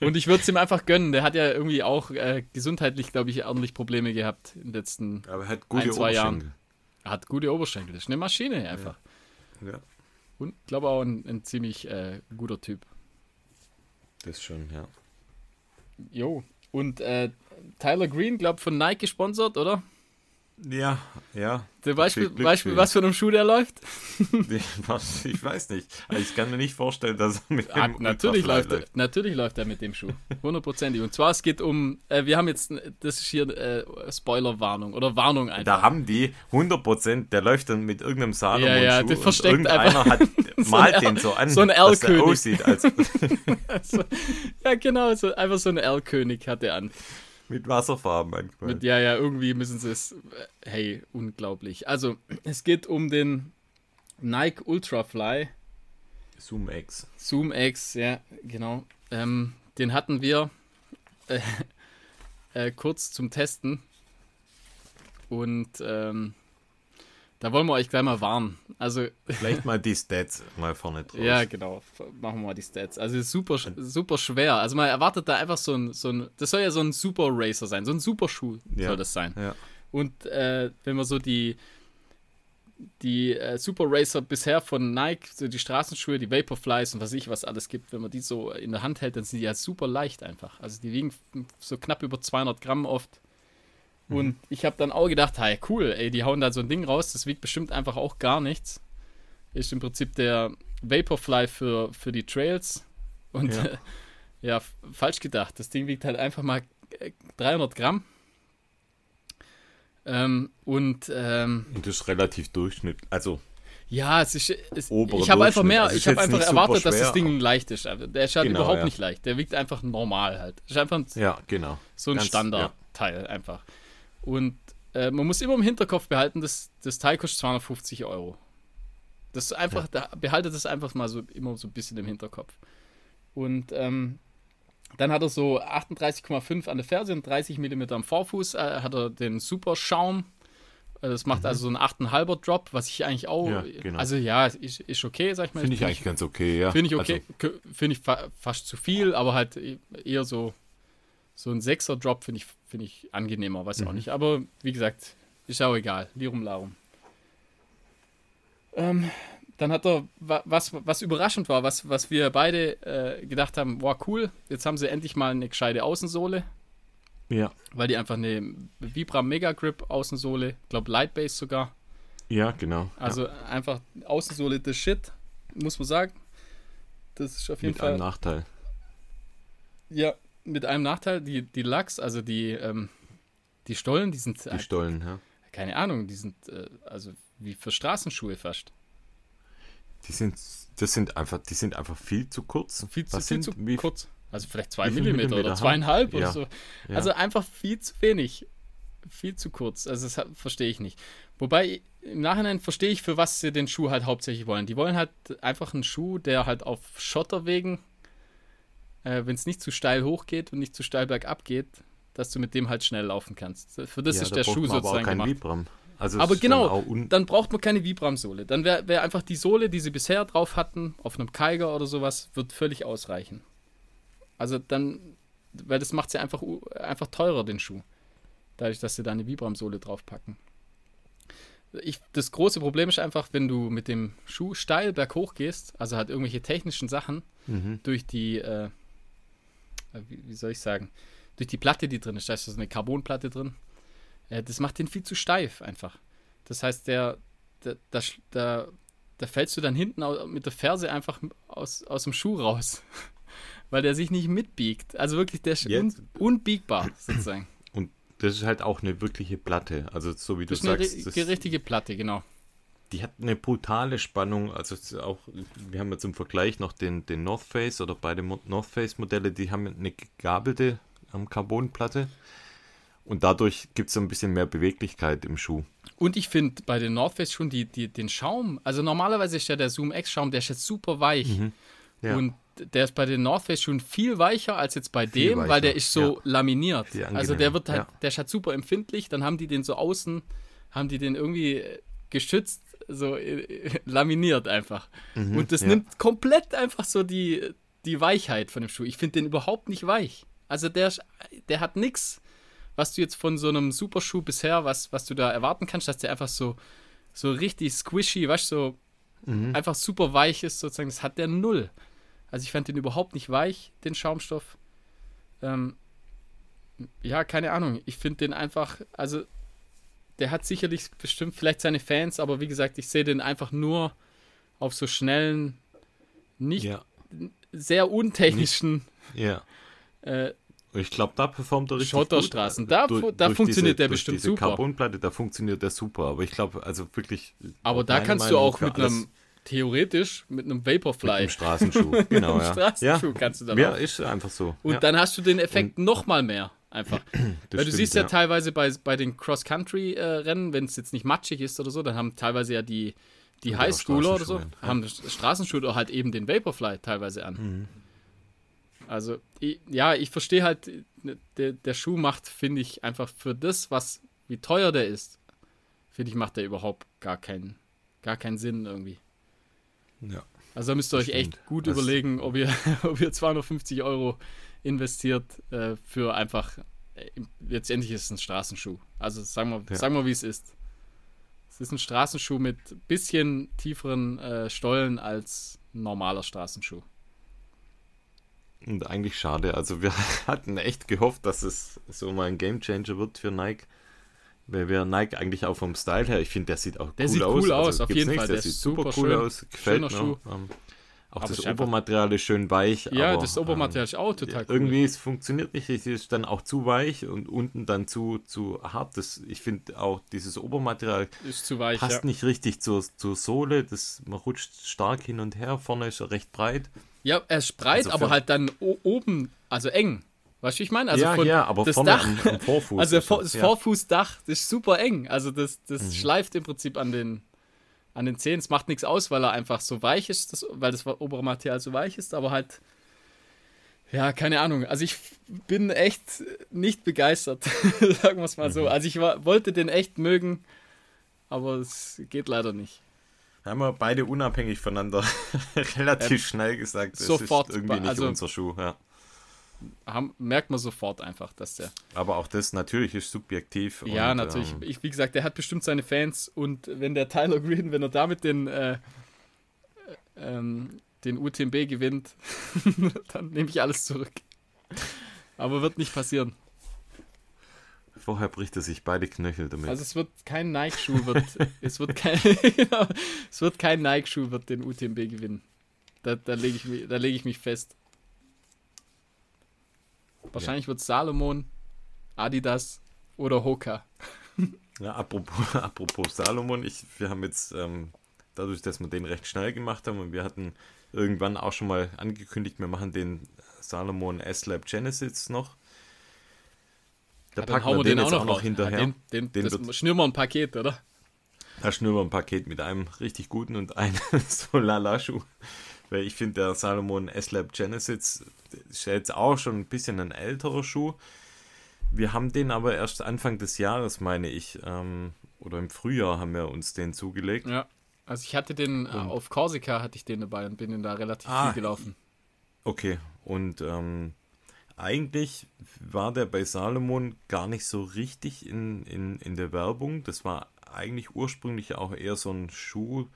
Und ich würde es ihm einfach gönnen. Der hat ja irgendwie auch äh, gesundheitlich, glaube ich, ordentlich Probleme gehabt in den letzten. Aber er hat gute Ein, zwei Jahren. Er hat gute Oberschenkel. Das ist eine Maschine einfach. Ja, Und glaube auch ein, ein ziemlich äh, guter Typ. das schon, ja. Jo. Und äh, Tyler Green, glaube von Nike gesponsert, oder? Ja, ja. Zum Beispiel, Glück Beispiel was für einem Schuh der läuft? (laughs) Ich weiß nicht. Aber ich kann mir nicht vorstellen, dass er mit Ah, dem natürlich, Ultrafly läuft, er, natürlich läuft er mit dem Schuh. Hundertprozentig. Und zwar, es geht um, äh, wir haben jetzt, das ist hier äh, Spoilerwarnung oder Warnung einfach. Da haben die 100%, der läuft dann mit irgendeinem Salomon Ja, ja, der und versteckt irgendeiner einfach hat, (laughs) so malt ein den so an, so ein dass der L-König. aussieht als (laughs) so, ja, genau, so, einfach so ein L-König hat er an. Mit Wasserfarben manchmal. Mit, ja, ja, irgendwie müssen sie es. Hey, unglaublich. Also, es geht um den Nike Ultrafly Zoom X. Zoom X, ja, genau. Ähm, den hatten wir äh, (laughs) äh, kurz zum Testen. Und ähm, da wollen wir euch gleich mal warnen. Also, Vielleicht mal die (laughs) Stats mal vorne drauf. ja, genau. Machen wir mal die Stats. Also, super, super schwer. Also, man erwartet da einfach so ein, so ein. Das soll ja so ein Super Racer sein. So ein Super Schuh Ja. soll das sein. Ja. Und äh, wenn man so die, die äh, Super Racer bisher von Nike, so die Straßenschuhe, die Vaporflies und was ich was alles gibt, wenn man die so in der Hand hält, dann sind die ja super leicht einfach. Also die wiegen so knapp über 200 Gramm oft. Und ich habe dann auch gedacht, hey, cool, ey, die hauen da so ein Ding raus, das wiegt bestimmt einfach auch gar nichts. Ist im Prinzip der Vaporfly für, für die Trails. Und Ja. (laughs) ja, falsch gedacht. Das Ding wiegt halt einfach mal äh, 300 Gramm. Ähm, und ähm, Und das ist relativ durchschnittlich. Also, ja, es ist. Es, ich habe einfach mehr, Also ich habe einfach erwartet, dass das Ding leicht ist. Also Der ist halt Genau, überhaupt ja. nicht leicht. Der wiegt einfach normal halt. Ist einfach ein, ja, genau. so ein Standardteil einfach. Und äh, man muss immer im Hinterkopf behalten, dass das Teil kostet 250 Euro. Das ist einfach, da, behaltet das einfach mal so immer so ein bisschen im Hinterkopf. Und ähm, dann hat er so 38,5 an der Ferse und 30 mm am Vorfuß, äh, hat er den Super Schaum Also Das macht also so einen 8,5er Drop, was ich eigentlich auch. Ja, genau. Also ja, ist, ist okay, sag ich mal. Finde ich eigentlich ganz okay, ja. Finde ich okay. Also, Finde ich fa fast zu viel, aber halt e- eher so, so ein 6er Drop finde ich, finde ich angenehmer, weiß Mhm. auch nicht. Aber wie gesagt, ist auch egal. Lirum Larum. Ähm, dann hat er, wa- was, was überraschend war, was, was wir beide äh, gedacht haben, boah, cool, jetzt haben sie endlich mal eine gescheite Außensohle, ja. weil die einfach eine Vibram Mega Grip Außensohle, glaube Lightbase sogar, ja, genau. also einfach Außensohle the shit, muss man sagen. Das ist auf ja. jeden Mit Fall. einem Nachteil. Ja, mit einem Nachteil, die, die Lachs, also die, ähm, die Stollen, die sind, Die äh, Stollen, ja. keine Ahnung, die sind äh, also wie für Straßenschuhe fast. Die sind, das sind einfach, die sind einfach viel zu kurz. Viel zu, viel zu kurz. Also vielleicht zwei Millimeter, Millimeter oder zweieinhalb oder Ja, so. ja. Also einfach viel zu wenig. Viel zu kurz. Also das verstehe ich nicht. Wobei, im Nachhinein verstehe ich, für was sie den Schuh halt hauptsächlich wollen. Die wollen halt einfach einen Schuh, der halt auf Schotterwegen, äh, wenn es nicht zu steil hochgeht und nicht zu steil bergab geht, dass du mit dem halt schnell laufen kannst. Für das ja, ist da der Schuh man aber auch sozusagen kein gemacht. Vibram. Also Aber dann genau, un dann braucht man keine Vibram-Sohle. Dann wäre wär einfach die Sohle, die sie bisher drauf hatten, auf einem Keiger oder sowas, wird völlig ausreichen. Also dann, weil das macht sie einfach, einfach teurer, den Schuh. Dadurch, dass sie da eine Vibram-Sohle draufpacken. Ich, das große Problem ist einfach, wenn du mit dem Schuh steil berghoch gehst, also halt irgendwelche technischen Sachen, mhm. durch die, äh, wie, wie soll ich sagen, durch die Platte, die drin ist, da ist so eine Carbonplatte drin, äh, das macht den viel zu steif einfach. Das heißt, der, der, der, der, da fällst du dann hinten mit der Ferse einfach aus, aus dem Schuh raus, (laughs) weil der sich nicht mitbiegt. Also wirklich, der ist un, unbiegbar sozusagen. Und das ist halt auch eine wirkliche Platte. Also so wie du Das ist eine sagst, ri- das, richtige Platte, genau. Die hat eine brutale Spannung. Also auch, wir haben jetzt im Vergleich noch den, den North Face oder beide North Face Modelle, die haben eine gegabelte ähm, Carbonplatte. Und dadurch gibt es so ein bisschen mehr Beweglichkeit im Schuh. Und ich finde bei den North Face schon die, die, den Schaum, also normalerweise ist ja der Zoom X Schaum, der ist jetzt super weich. Mhm. Ja. Und der ist bei den North Face schon viel weicher als jetzt bei Viel dem, weil weicher, der ist so ja. laminiert. Also der wird halt, ja. der ist halt super empfindlich. Dann haben die den so außen, haben die den irgendwie geschützt, so äh, (laughs) laminiert einfach. Und das Mhm, ja. nimmt komplett einfach so die, die Weichheit von dem Schuh. Ich finde den überhaupt nicht weich. Also der, der hat nichts, was du jetzt von so einem Superschuh bisher, was, was du da erwarten kannst, dass der einfach so, so richtig squishy, weißt du, so Mhm. einfach super weich ist, sozusagen. Das hat der null. Also ich fand den überhaupt nicht weich, den Schaumstoff. Ähm, ja, keine Ahnung. Ich finde den einfach, also der hat sicherlich bestimmt vielleicht seine Fans, aber wie gesagt, ich sehe den einfach nur auf so schnellen, nicht Ja, sehr untechnischen ja. äh, Ich glaube, da performt er richtig Schotterstraßen. gut. Da Durch- da durch funktioniert der durch bestimmt diese super. Carbonplatte, da funktioniert der super. Aber ich glaube, also wirklich. aber da kannst du Meinung auch für mit einem, theoretisch, mit einem mit Vaporfly, einem Straßenschuh. (laughs) Genau, einem ja. Straßenschuh ja. kannst du dann Ja, auch. ist einfach so. Und ja, dann hast du den Effekt noch mal mehr, einfach. das Weil du stimmt, siehst ja, teilweise bei, bei den Cross-Country-Rennen, wenn es jetzt nicht matschig ist oder so, dann haben teilweise ja die, die Highschooler oder so, ja. haben Straßenschuhe oder halt eben den Vaporfly teilweise an. Mhm. Also, ich, ja, ich verstehe halt, der, der Schuh macht, finde ich, einfach für das, was, wie teuer der ist, finde ich, macht der überhaupt gar keinen, gar keinen Sinn irgendwie. Ja. Also da müsst ihr euch echt gut Das- überlegen, ob ihr, (laughs) ob ihr 250 Euro investiert äh, für einfach, äh, letztendlich ist es ein Straßenschuh. Also sagen wir, Ja. sagen wir wie es ist. Es ist ein Straßenschuh mit bisschen tieferen äh, Stollen als ein normaler Straßenschuh. Und eigentlich schade. Also wir (laughs) hatten echt gehofft, dass es so mal ein Gamechanger wird für Nike. Weil wir Nike eigentlich auch vom Style her, ich finde, der sieht auch Der cool sieht aus. cool aus, also auf jeden nichts, Fall. Der Der sieht super super cool schön. aus. Gefällt Schöner mir. Schuh. Ähm, auch das Obermaterial ist schön weich. Ja, aber, das Obermaterial ist auch total ähm, cool. Irgendwie, es funktioniert nicht. Es ist dann auch zu weich und unten dann zu, zu hart. Das, ich finde auch, dieses Obermaterial Ist zu weich, passt ja. nicht richtig zur, zur Sohle. Das, man rutscht stark hin und her. Vorne ist er recht breit. Ja, er ist breit, Also aber halt dann oben, also eng. Weißt du, wie ich meine? Also ja, von, ja, aber das vorne Dach, am, am Vorfuß. (laughs) Also das, das. Mhm. Vorfußdach, das ist super eng. Also das, das schleift im Prinzip an den, an den Zehen. Es macht nichts aus, weil er einfach so weich ist, das, weil das obere Material so weich ist, aber halt, ja, keine Ahnung. Also ich bin echt nicht begeistert, (laughs) sagen wir es mal Mhm. so. Also ich war, wollte den echt mögen aber es geht leider nicht. Haben wir beide unabhängig voneinander (laughs) relativ ähm, schnell gesagt, das sofort, ist irgendwie nicht also, unser Schuh. Ja. Haben, merkt man sofort einfach, dass der. Aber auch das natürlich ist subjektiv. Ja, und, natürlich. Ähm, ich, wie gesagt, der hat bestimmt seine Fans und wenn der Tyler Green, wenn er damit den, äh, ähm, den UTMB gewinnt, (laughs) dann nehme ich alles zurück. Aber wird nicht passieren. Vorher bricht er sich beide Knöchel damit. Also es wird kein Nike-Schuh wird, (laughs) es wird kein, (laughs) genau, es wird kein Nike-Schuh wird den UTMB gewinnen. Da, da lege ich, mich, leg ich mich fest. Wahrscheinlich ja. wird Salomon, Adidas oder Hoka. Ja, apropos, (laughs) apropos Salomon, ich, wir haben jetzt, ähm, dadurch, dass wir den recht schnell gemacht haben und wir hatten irgendwann auch schon mal angekündigt, wir machen den Salomon S-Lab Genesis noch. Da ja, packen wir den, den auch noch, noch hinterher. Ja, den, den, das schnüren wir ein Paket, oder? Da schnüren wir ein Paket mit einem richtig guten und (laughs) einem Solala-Schuh. Weil ich finde, der Salomon S-Lab Genesis ist ja jetzt auch schon ein bisschen ein älterer Schuh. Wir haben den aber erst Anfang des Jahres, meine ich, ähm, oder im Frühjahr haben wir uns den zugelegt. Ja, also ich hatte den, und, auf Korsika hatte ich den dabei und bin den da relativ ah, viel gelaufen. Okay, und ähm, eigentlich war der bei Salomon gar nicht so richtig in, in, in der Werbung. Das war eigentlich ursprünglich auch eher so ein Schuh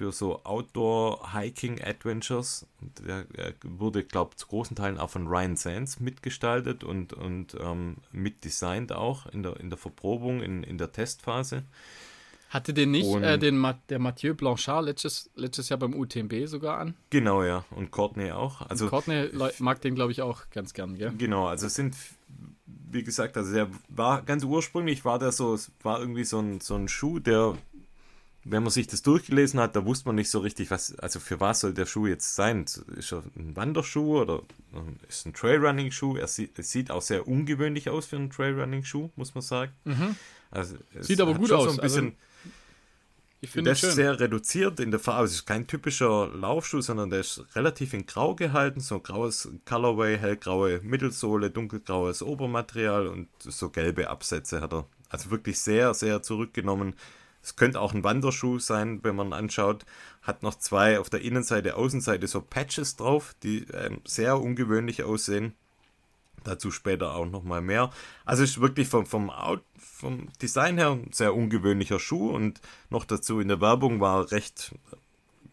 für so Outdoor-Hiking-Adventures. Der, der, wurde, glaube ich, zu großen Teilen auch von Ryan Sands mitgestaltet und, und ähm, mitdesignt auch in der, in der Verprobung, in, in der Testphase. Hatte den nicht äh, den, der Mathieu Blanchard letztes, letztes Jahr beim UTMB sogar an? Genau, ja. Und Courtney auch. Also, und Courtney mag den, glaube ich, auch ganz gern, gell? Genau, also es sind, wie gesagt, also der war ganz ursprünglich, war der so, war irgendwie so ein, so ein Schuh, der, wenn man sich das durchgelesen hat, da wusste man nicht so richtig, was, also für was soll der Schuh jetzt sein? Ist er ein Wanderschuh oder ist ein Trailrunning-Schuh? Er sieht, auch sehr ungewöhnlich aus für einen Trailrunning-Schuh, muss man sagen. Mhm. Also sieht aber gut aus. So ein bisschen, also, ich finde das ist sehr reduziert in der Farbe. Es ist kein typischer Laufschuh, sondern der ist relativ in Grau gehalten. So graues Colorway, hellgraue Mittelsohle, dunkelgraues Obermaterial und so gelbe Absätze hat er. Also wirklich sehr, sehr zurückgenommen. Es könnte auch ein Wanderschuh sein, wenn man anschaut. Hat noch zwei auf der Innenseite, Außenseite so Patches drauf, die ähm, sehr ungewöhnlich aussehen. Dazu später auch nochmal mehr. Also ist wirklich vom, vom, Out, vom Design her ein sehr ungewöhnlicher Schuh und noch dazu in der Werbung war recht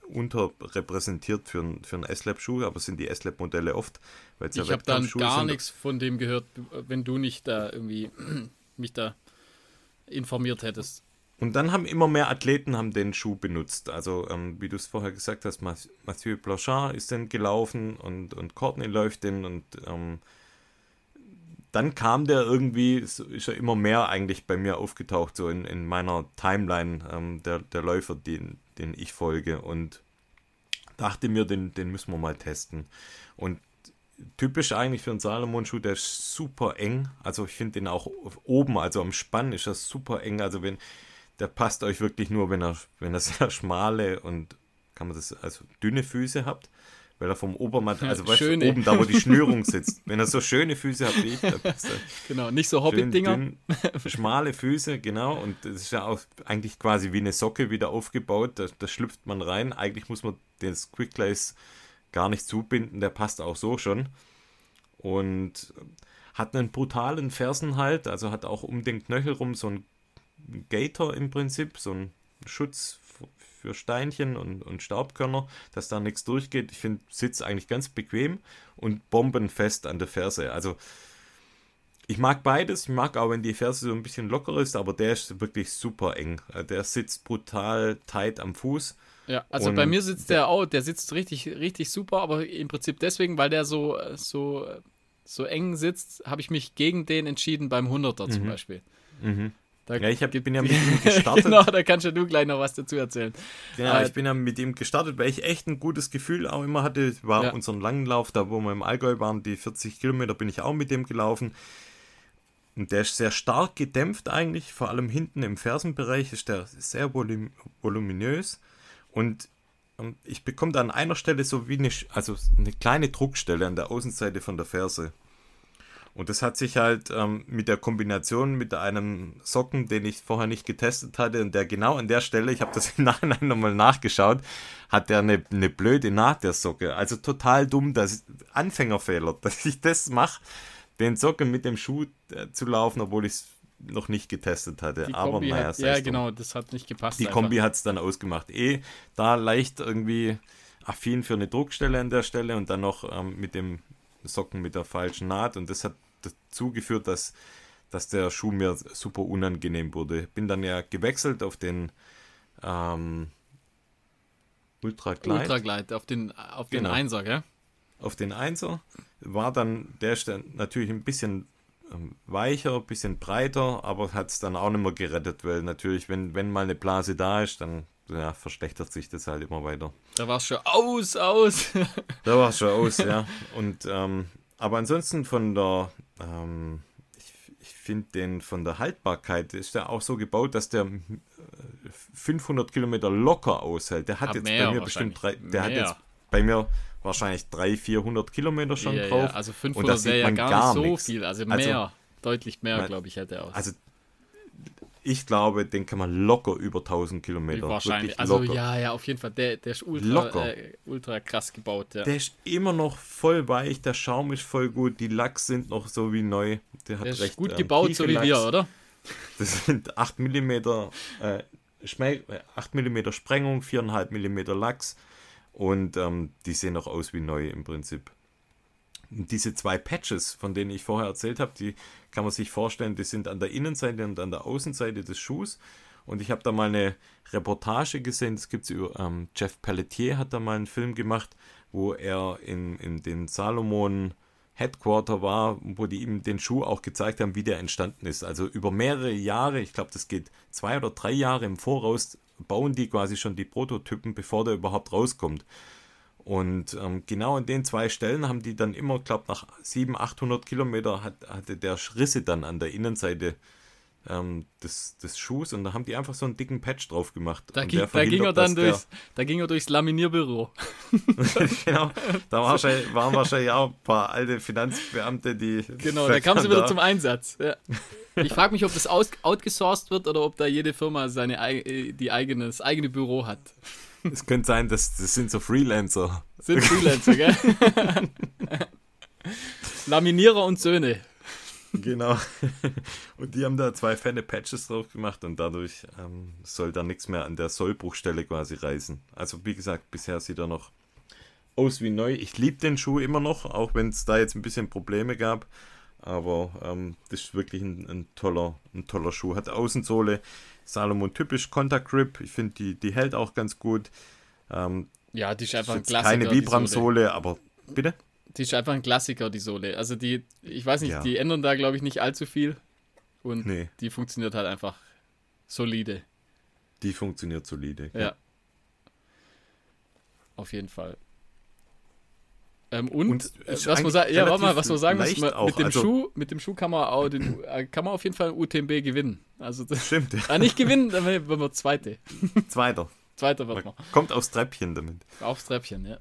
unterrepräsentiert für, ein, für einen S-Lab-Schuh, aber sind die S-Lab-Modelle oft. Weil ich habe dann gar nichts von dem gehört, wenn du nicht da irgendwie (clears throat) mich da informiert hättest. Und dann haben immer mehr Athleten haben den Schuh benutzt. Also ähm, wie du es vorher gesagt hast, Mathieu Blanchard ist den gelaufen und, und Courtney läuft den und ähm, dann kam der irgendwie, ist er immer mehr eigentlich bei mir aufgetaucht, so in, in meiner Timeline ähm, der, der Läufer, den, den ich folge. Und dachte mir, den, den müssen wir mal testen. Und typisch eigentlich für einen Salomon-Schuh, der ist super eng. Also ich finde den auch oben, also am Spann ist er super eng. Also wenn, der passt euch wirklich nur, wenn er, wenn er (laughs) sehr schmale und kann man das, also dünne Füße habt weil er vom Obermaterial, also weißt du, oben da, wo die Schnürung (laughs) sitzt, wenn er so schöne Füße hat wie ich, dann genau, nicht so Hobbit-Dinger. (laughs) Schmale Füße, genau, und das ist ja auch eigentlich quasi wie eine Socke wieder aufgebaut, da, da schlüpft man rein, eigentlich muss man den Quicklace gar nicht zubinden, der passt auch so schon. Und hat einen brutalen Fersenhalt, also hat auch um den Knöchel rum so ein Gator im Prinzip, so ein Schutz für Steinchen und, und Staubkörner, dass da nichts durchgeht. Ich finde Sitz eigentlich ganz bequem und bombenfest an der Ferse. Also ich mag beides. Ich mag auch, wenn die Ferse so ein bisschen locker ist, aber der ist wirklich super eng. Der sitzt brutal tight am Fuß. Ja, also und bei mir sitzt der auch, der sitzt richtig, richtig super, aber im Prinzip deswegen, weil der so, so, so eng sitzt, habe ich mich gegen den entschieden beim 100er mhm. zum Beispiel. Mhm. Da ja, ich hab, bin ja mit (laughs) ihm gestartet. genau, da kannst ja du gleich noch was dazu erzählen. Genau, äh, ich bin ja mit ihm gestartet, weil ich echt ein gutes Gefühl auch immer hatte. War ja. unseren langen Lauf, da wo wir im Allgäu waren, die 40 Kilometer, bin ich auch mit dem gelaufen. Und der ist sehr stark gedämpft eigentlich, vor allem hinten im Fersenbereich ist der sehr volum voluminös. Und ähm, ich bekomme da an einer Stelle so wie eine, also eine kleine Druckstelle an der Außenseite von der Ferse. Und das hat sich halt ähm, mit der Kombination mit einem Socken, den ich vorher nicht getestet hatte und der genau an der Stelle, ich habe das (laughs) im Nachhinein nochmal nachgeschaut, hat der eine, eine blöde Naht der Socke. Also total dumm, dass Anfängerfehler, (laughs) dass ich das mache, den Socken mit dem Schuh äh, zu laufen, obwohl ich es noch nicht getestet hatte. Die Aber Kombi naja, hat, ja, genau, das hat nicht gepasst. Die einfach. Kombi hat es dann ausgemacht. Eh, da leicht irgendwie affin für eine Druckstelle an der Stelle und dann noch ähm, mit dem Socken mit der falschen Naht. Und das hat dazu geführt, dass, dass der Schuh mir super unangenehm wurde. Bin dann ja gewechselt auf den ähm, Ultra Glide, Ultra Glide auf den, auf den Genau. Einser, gell? auf den Einser. War dann, der ist dann natürlich ein bisschen ähm, weicher, ein bisschen breiter, aber hat es dann auch nicht mehr gerettet, weil natürlich, wenn, wenn mal eine Blase da ist, dann ja, verschlechtert sich das halt immer weiter. Da war es schon aus, aus. Da war es schon aus, ja. (laughs) Und, ähm, aber ansonsten von der, ähm, ich, ich finde den von der Haltbarkeit, ist der auch so gebaut, dass der äh, 500 Kilometer locker aushält. Der hat Ah, jetzt bei mir bestimmt drei, wahrscheinlich. der hat jetzt bei mir wahrscheinlich 300, 400 Kilometer schon ja, drauf. ja, also Und 500 das sieht wäre ja gar, gar nicht so viel. Also Also, mehr, deutlich mehr, glaube ich, hätte er aus. Also ich glaube, den kann man locker über 1000 Kilometer. Wahrscheinlich. Also ja, ja, auf jeden Fall. Der, der ist ultra, äh, ultra krass gebaut. Ja. Der ist immer noch voll weich, der Schaum ist voll gut, die Lachs sind noch so wie neu. Der der ist recht gut ähm, gebaut, so wie wir, oder? (laughs) Das sind 8 mm, äh, Schme- äh, 8 mm Sprengung, 4,5 mm Lachs und ähm, die sehen auch aus wie neu im Prinzip. Diese zwei Patches, von denen ich vorher erzählt habe, die kann man sich vorstellen, die sind an der Innenseite und an der Außenseite des Schuhs. Und ich habe da mal eine Reportage gesehen, das gibt es über ähm, Jeff Pelletier hat da mal einen Film gemacht, wo er in, in den Salomon Headquarter war, wo die ihm den Schuh auch gezeigt haben, wie der entstanden ist. Also über mehrere Jahre, ich glaube, das geht zwei oder drei Jahre im Voraus, bauen die quasi schon die Prototypen, bevor der überhaupt rauskommt. Und ähm, genau an den zwei Stellen haben die dann immer, glaube nach 700, 800 Kilometer hat, hatte der Risse dann an der Innenseite ähm, des, des Schuhs und da haben die einfach so einen dicken Patch drauf gemacht. Da, ging, da ging er dann dass der- durchs, da ging er durchs Laminierbüro. (laughs) genau, da war wahrscheinlich, waren wahrscheinlich auch ein paar alte Finanzbeamte, die. Genau, da kam sie wieder da- zum Einsatz. Ja. Ich frage mich, ob das aus, outgesourced wird oder ob da jede Firma seine, ei- äh, die eigene, das eigene Büro hat. (laughs) Es könnte sein, dass das sind so Freelancer. Sind Freelancer, gell? (laughs) Laminierer und Söhne. Genau. Und die haben da zwei fette Patches drauf gemacht und dadurch ähm, soll da nichts mehr an der Sollbruchstelle quasi reißen. Also wie gesagt, bisher sieht er noch aus wie neu. Ich liebe den Schuh immer noch, auch wenn es da jetzt ein bisschen Probleme gab. Aber ähm, das ist wirklich ein, ein, toller, ein toller Schuh. Hat Außensohle, Salomon typisch Contact Grip. Ich finde, die, die hält auch ganz gut. Ähm, Ja, die ist einfach ein Klassiker. keine. Vibram-Sohle, aber bitte? Die ist einfach ein Klassiker, die Sohle. Also die, ich weiß nicht, Ja. die ändern da, glaube ich, nicht allzu viel. Und Nee, die funktioniert halt einfach solide. die funktioniert solide. Ja. Auf jeden Fall. Ähm, und, Und äh, was man eigentlich sa- ja, warte mal, was man sagen muss, man- mit dem also- Schuh, mit dem Schuh kann man auch den, äh, kann man auf jeden Fall UTMB gewinnen. Also das, Stimmt, ja. (laughs) ah, nicht gewinnen, dann wird man Zweite. (laughs) Zweiter. Zweiter wird Man man. kommt aufs Treppchen damit. Aufs Treppchen, ja.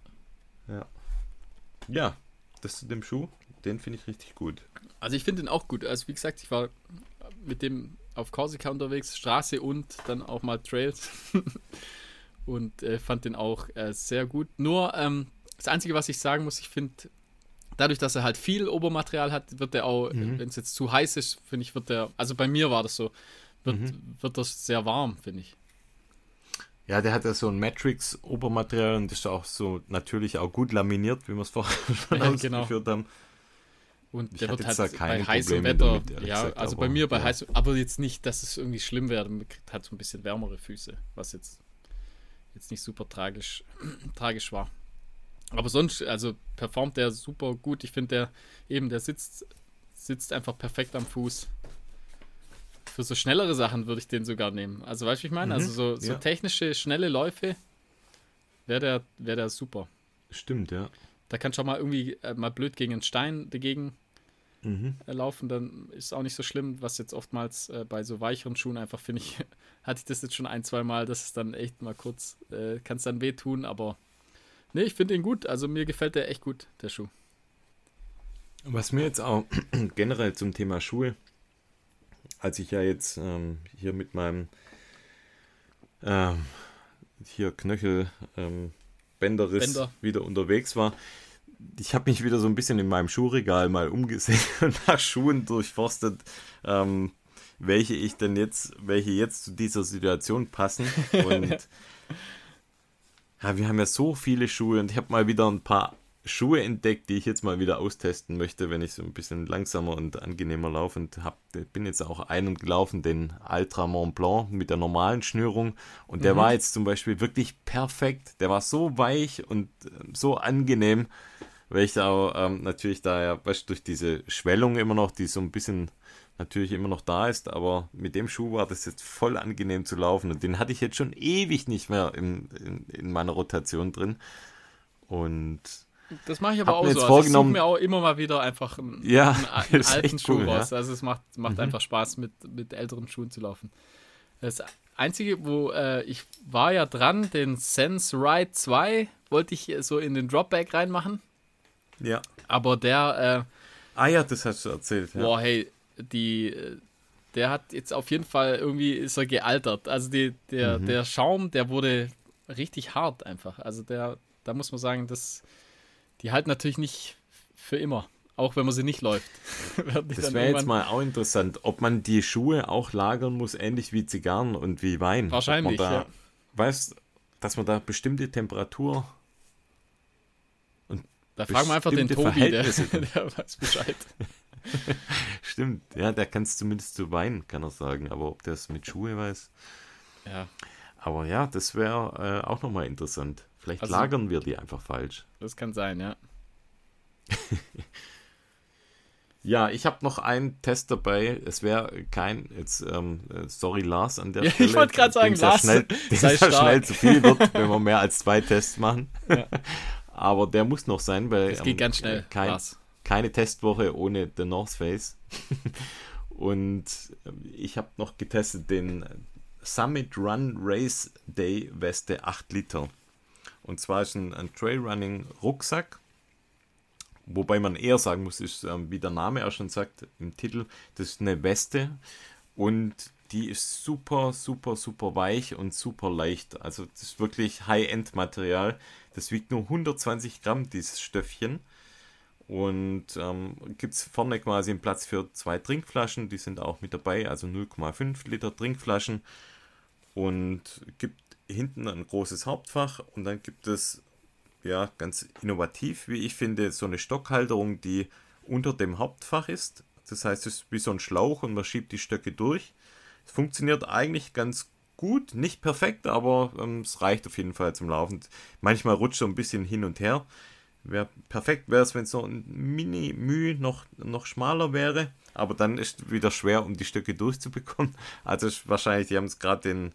Ja, das zu dem Schuh, den finde ich richtig gut. Also ich finde den auch gut. Also wie gesagt, ich war mit dem auf Korsika unterwegs, Straße und dann auch mal Trails. (laughs) und äh, fand den auch äh, sehr gut. Nur ähm, das Einzige, was ich sagen muss, ich finde, dadurch, dass er halt viel Obermaterial hat, wird der auch, Mhm. wenn es jetzt zu heiß ist, finde ich, wird der, also bei mir war das so, wird, Mhm. wird das sehr warm, finde ich. Ja, der hat ja so ein Matrix-Obermaterial und ist auch so natürlich auch gut laminiert, wie wir es vorher (laughs) schon Ja, genau. ausgeführt haben. Und Ich der wird halt bei heißem Probleme Wetter, damit, ja, gesagt, also aber, bei mir bei ja. heißem, aber jetzt nicht, dass es irgendwie schlimm wäre, man kriegt halt so ein bisschen wärmere Füße, was jetzt, jetzt nicht super tragisch, (clears throat) tragisch war. Aber sonst, also performt der super gut. Ich finde, der eben, der sitzt, sitzt einfach perfekt am Fuß. Für so schnellere Sachen würde ich den sogar nehmen. Also weißt du, wie ich meine? Mhm, Also so, so ja. technische, schnelle Läufe wäre der, wär der super. Stimmt, ja. Da kann schon mal irgendwie äh, mal blöd gegen einen Stein dagegen Mhm. äh, laufen, dann ist auch nicht so schlimm, was jetzt oftmals äh, bei so weicheren Schuhen einfach, finde ich, (laughs) hatte ich das jetzt schon ein, zwei Mal, dass es dann echt mal kurz, äh, kann es dann wehtun, aber nee, ich finde ihn gut, also mir gefällt der echt gut, der Schuh. Was mir jetzt auch (clears throat) generell zum Thema Schuhe, als ich ja jetzt ähm, hier mit meinem ähm, hier Knöchel ähm, Bänderriss Bänder. wieder unterwegs war, ich habe mich wieder so ein bisschen in meinem Schuhregal mal umgesehen (laughs) und nach Schuhen durchforstet, ähm, welche ich denn jetzt, welche jetzt zu dieser Situation passen. (laughs) Und ja, wir haben ja so viele Schuhe und ich habe mal wieder ein paar Schuhe entdeckt, die ich jetzt mal wieder austesten möchte, wenn ich so ein bisschen langsamer und angenehmer laufe. Und hab, bin jetzt auch einen gelaufen, den Ultra Mont Blanc mit der normalen Schnürung. Und der mhm. war jetzt zum Beispiel wirklich perfekt. Der war so weich und ähm, so angenehm, weil ich da auch, ähm, natürlich da ja, weißt, durch diese Schwellung immer noch, die so ein bisschen natürlich immer noch da ist, aber mit dem Schuh war das jetzt voll angenehm zu laufen und den hatte ich jetzt schon ewig nicht mehr in, in, in meiner Rotation drin. Und das mache ich aber auch so. Also ich suche mir auch immer mal wieder einfach einen, ja, einen (laughs) alten Schuh cool, raus. Ja. Also es macht, macht mhm. einfach Spaß, mit, mit älteren Schuhen zu laufen. Das Einzige, wo äh, ich war ja dran, den Sense Ride 2 wollte ich so in den Dropback reinmachen. Ja. Aber der. Äh, ah ja, das hast du erzählt. Ja. Boah, hey, die. Der hat jetzt auf jeden Fall irgendwie ist er gealtert. Also die, der, mhm. der Schaum, der wurde richtig hart einfach. Also der, da muss man sagen, das die halten natürlich nicht für immer, auch wenn man sie nicht läuft. (laughs) das wäre jetzt mal auch interessant, ob man die Schuhe auch lagern muss, ähnlich wie Zigarren und wie Wein. Wahrscheinlich, da, ja. Weißt dass man da bestimmte Temperatur und da fragen wir einfach den Tobi, der, (laughs) der weiß Bescheid. (laughs) (laughs) Stimmt, ja, der kann es zumindest zu Wein, kann er sagen, aber ob der es mit Schuhe weiß. Ja. Aber ja, das wäre äh, auch nochmal interessant. Vielleicht also, lagern wir die einfach falsch. Das kann sein, ja. (laughs) ja, ich habe noch einen Test dabei. Es wäre kein, jetzt, ähm, sorry Lars an der ja, Stelle. Ich wollte gerade sagen, Lars, schnell, (laughs) sei stark. schnell zu viel wird, wenn wir mehr als zwei Tests machen. Ja. Aber der muss noch sein, weil es geht ähm, ganz schnell. Kein, Lars. Keine Testwoche ohne The North Face. (laughs) Und ähm, ich habe noch getestet den Summit Run Race Day Weste 8 Liter. Und zwar ist ein, ein Trailrunning-Rucksack. Wobei man eher sagen muss, ist, ähm, wie der Name auch schon sagt, im Titel, das ist eine Weste und die ist super, super, super weich und super leicht. Also das ist wirklich High-End-Material. Das wiegt nur 120 Gramm, dieses Stöffchen. Und ähm, gibt es vorne quasi einen Platz für zwei Trinkflaschen, die sind auch mit dabei, also 0,5 Liter Trinkflaschen. Und gibt hinten ein großes Hauptfach und dann gibt es ja ganz innovativ, wie ich finde, so eine Stockhalterung, die unter dem Hauptfach ist. Das heißt, es ist wie so ein Schlauch und man schiebt die Stöcke durch. Es funktioniert eigentlich ganz gut, nicht perfekt, aber ähm, es reicht auf jeden Fall zum Laufen. Manchmal rutscht so ein bisschen hin und her. Wär, perfekt wäre es, wenn es so ein Mini-Mühe noch, noch schmaler wäre, aber dann ist wieder schwer, um die Stöcke durchzubekommen. (laughs) Also wahrscheinlich, die haben es gerade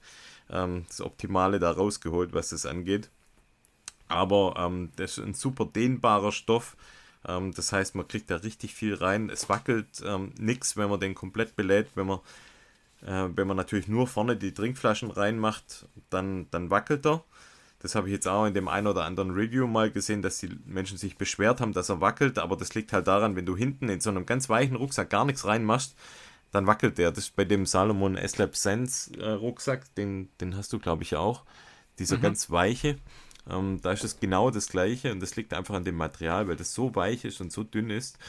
ähm, das Optimale da rausgeholt, was das angeht. Aber ähm, das ist ein super dehnbarer Stoff. Ähm, das heißt, man kriegt da richtig viel rein. Es wackelt ähm, nichts, wenn man den komplett belädt. Wenn man, äh, wenn man natürlich nur vorne die Trinkflaschen reinmacht, dann, dann wackelt er. Das habe ich jetzt auch in dem einen oder anderen Review mal gesehen, dass die Menschen sich beschwert haben, dass er wackelt. Aber das liegt halt daran, wenn du hinten in so einem ganz weichen Rucksack gar nichts reinmachst, dann wackelt der. Das ist bei dem Salomon S-Lab Sense äh, Rucksack, den, den hast du, glaube ich, auch. Dieser mhm. ganz weiche. Ähm, da ist es genau das gleiche und das liegt einfach an dem Material, weil das so weich ist und so dünn ist.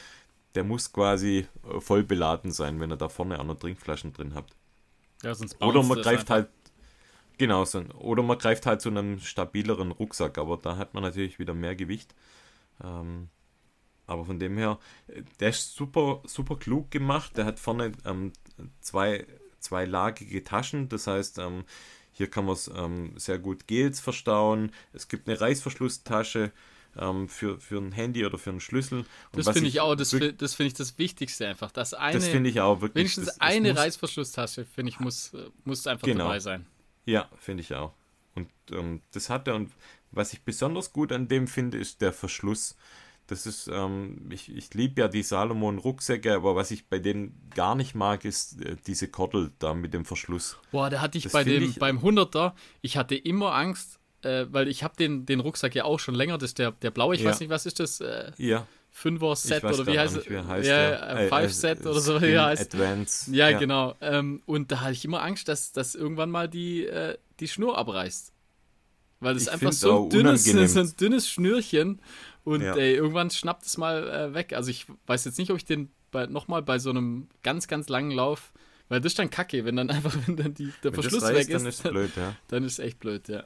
Der muss quasi äh, voll beladen sein, wenn er da vorne auch noch Trinkflaschen drin habt. Ja, sonst Oder man greift halt. Genau, so, oder man greift halt zu einem stabileren Rucksack, aber da hat man natürlich wieder mehr Gewicht. Ähm, aber von dem her, der ist super, super klug gemacht. Der hat vorne ähm, zwei, zweilagige Taschen. Das heißt, ähm, hier kann man ähm, sehr gut Gels verstauen. Es gibt eine Reißverschlusstasche ähm, für, für ein Handy oder für einen Schlüssel. Und das finde ich auch, das, das finde ich das Wichtigste einfach. Das, eine, das finde ich auch wirklich. Wenigstens das, eine muss, Reißverschlusstasche, finde ich, muss, muss einfach genau. dabei sein. Ja, finde ich auch. Und ähm, das hat er. Und was ich besonders gut an dem finde, ist der Verschluss. Das ist, ähm, ich, ich liebe ja die Salomon-Rucksäcke, aber was ich bei denen gar nicht mag, ist äh, diese Kordel da mit dem Verschluss. Boah, da hatte ich das bei dem, ich, beim 100er, ich hatte immer Angst, äh, weil ich habe den, den Rucksack ja auch schon länger, das ist der, der blaue, ich ja. weiß nicht, was ist das? Äh, ja. Fünfer-Set oder wie heißt es? Ja, der? äh, Five-Set oder so, wie heißt Advance. Ja, genau. Ähm, und da hatte ich immer Angst, dass, dass irgendwann mal die, äh, die Schnur abreißt. Weil das Ich einfach so ein, dünnes, so ein dünnes Schnürchen und Ja. ey, irgendwann schnappt es mal äh, weg. Also ich weiß jetzt nicht, ob ich den nochmal bei so einem ganz, ganz langen Lauf, weil das ist dann kacke, wenn dann (laughs) einfach, wenn dann die, der Wenn Verschluss reißt, weg ist, dann ist blöd, ja. dann ist es echt blöd, ja.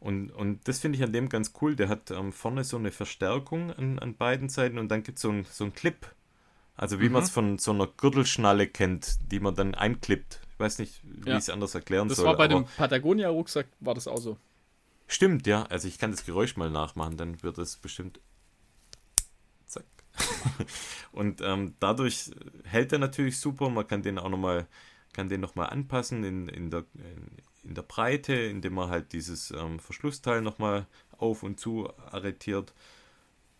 Und, und das finde ich an dem ganz cool. Der hat ähm, vorne so eine Verstärkung an, an beiden Seiten und dann gibt es so ein, so ein Clip. Also wie man Mhm. es von so einer Gürtelschnalle kennt, die man dann einklippt. Ich weiß nicht, wie Ja. ich es anders erklären Das soll. war bei dem Patagonia-Rucksack, war das auch so. Stimmt, ja. Also ich kann das Geräusch mal nachmachen, dann wird es bestimmt. Zack. (laughs) und ähm, dadurch hält er natürlich super. Man kann den auch nochmal, kann den nochmal anpassen in, in, der, in, in der Breite, indem man halt dieses ähm, Verschlussteil nochmal auf und zu arretiert.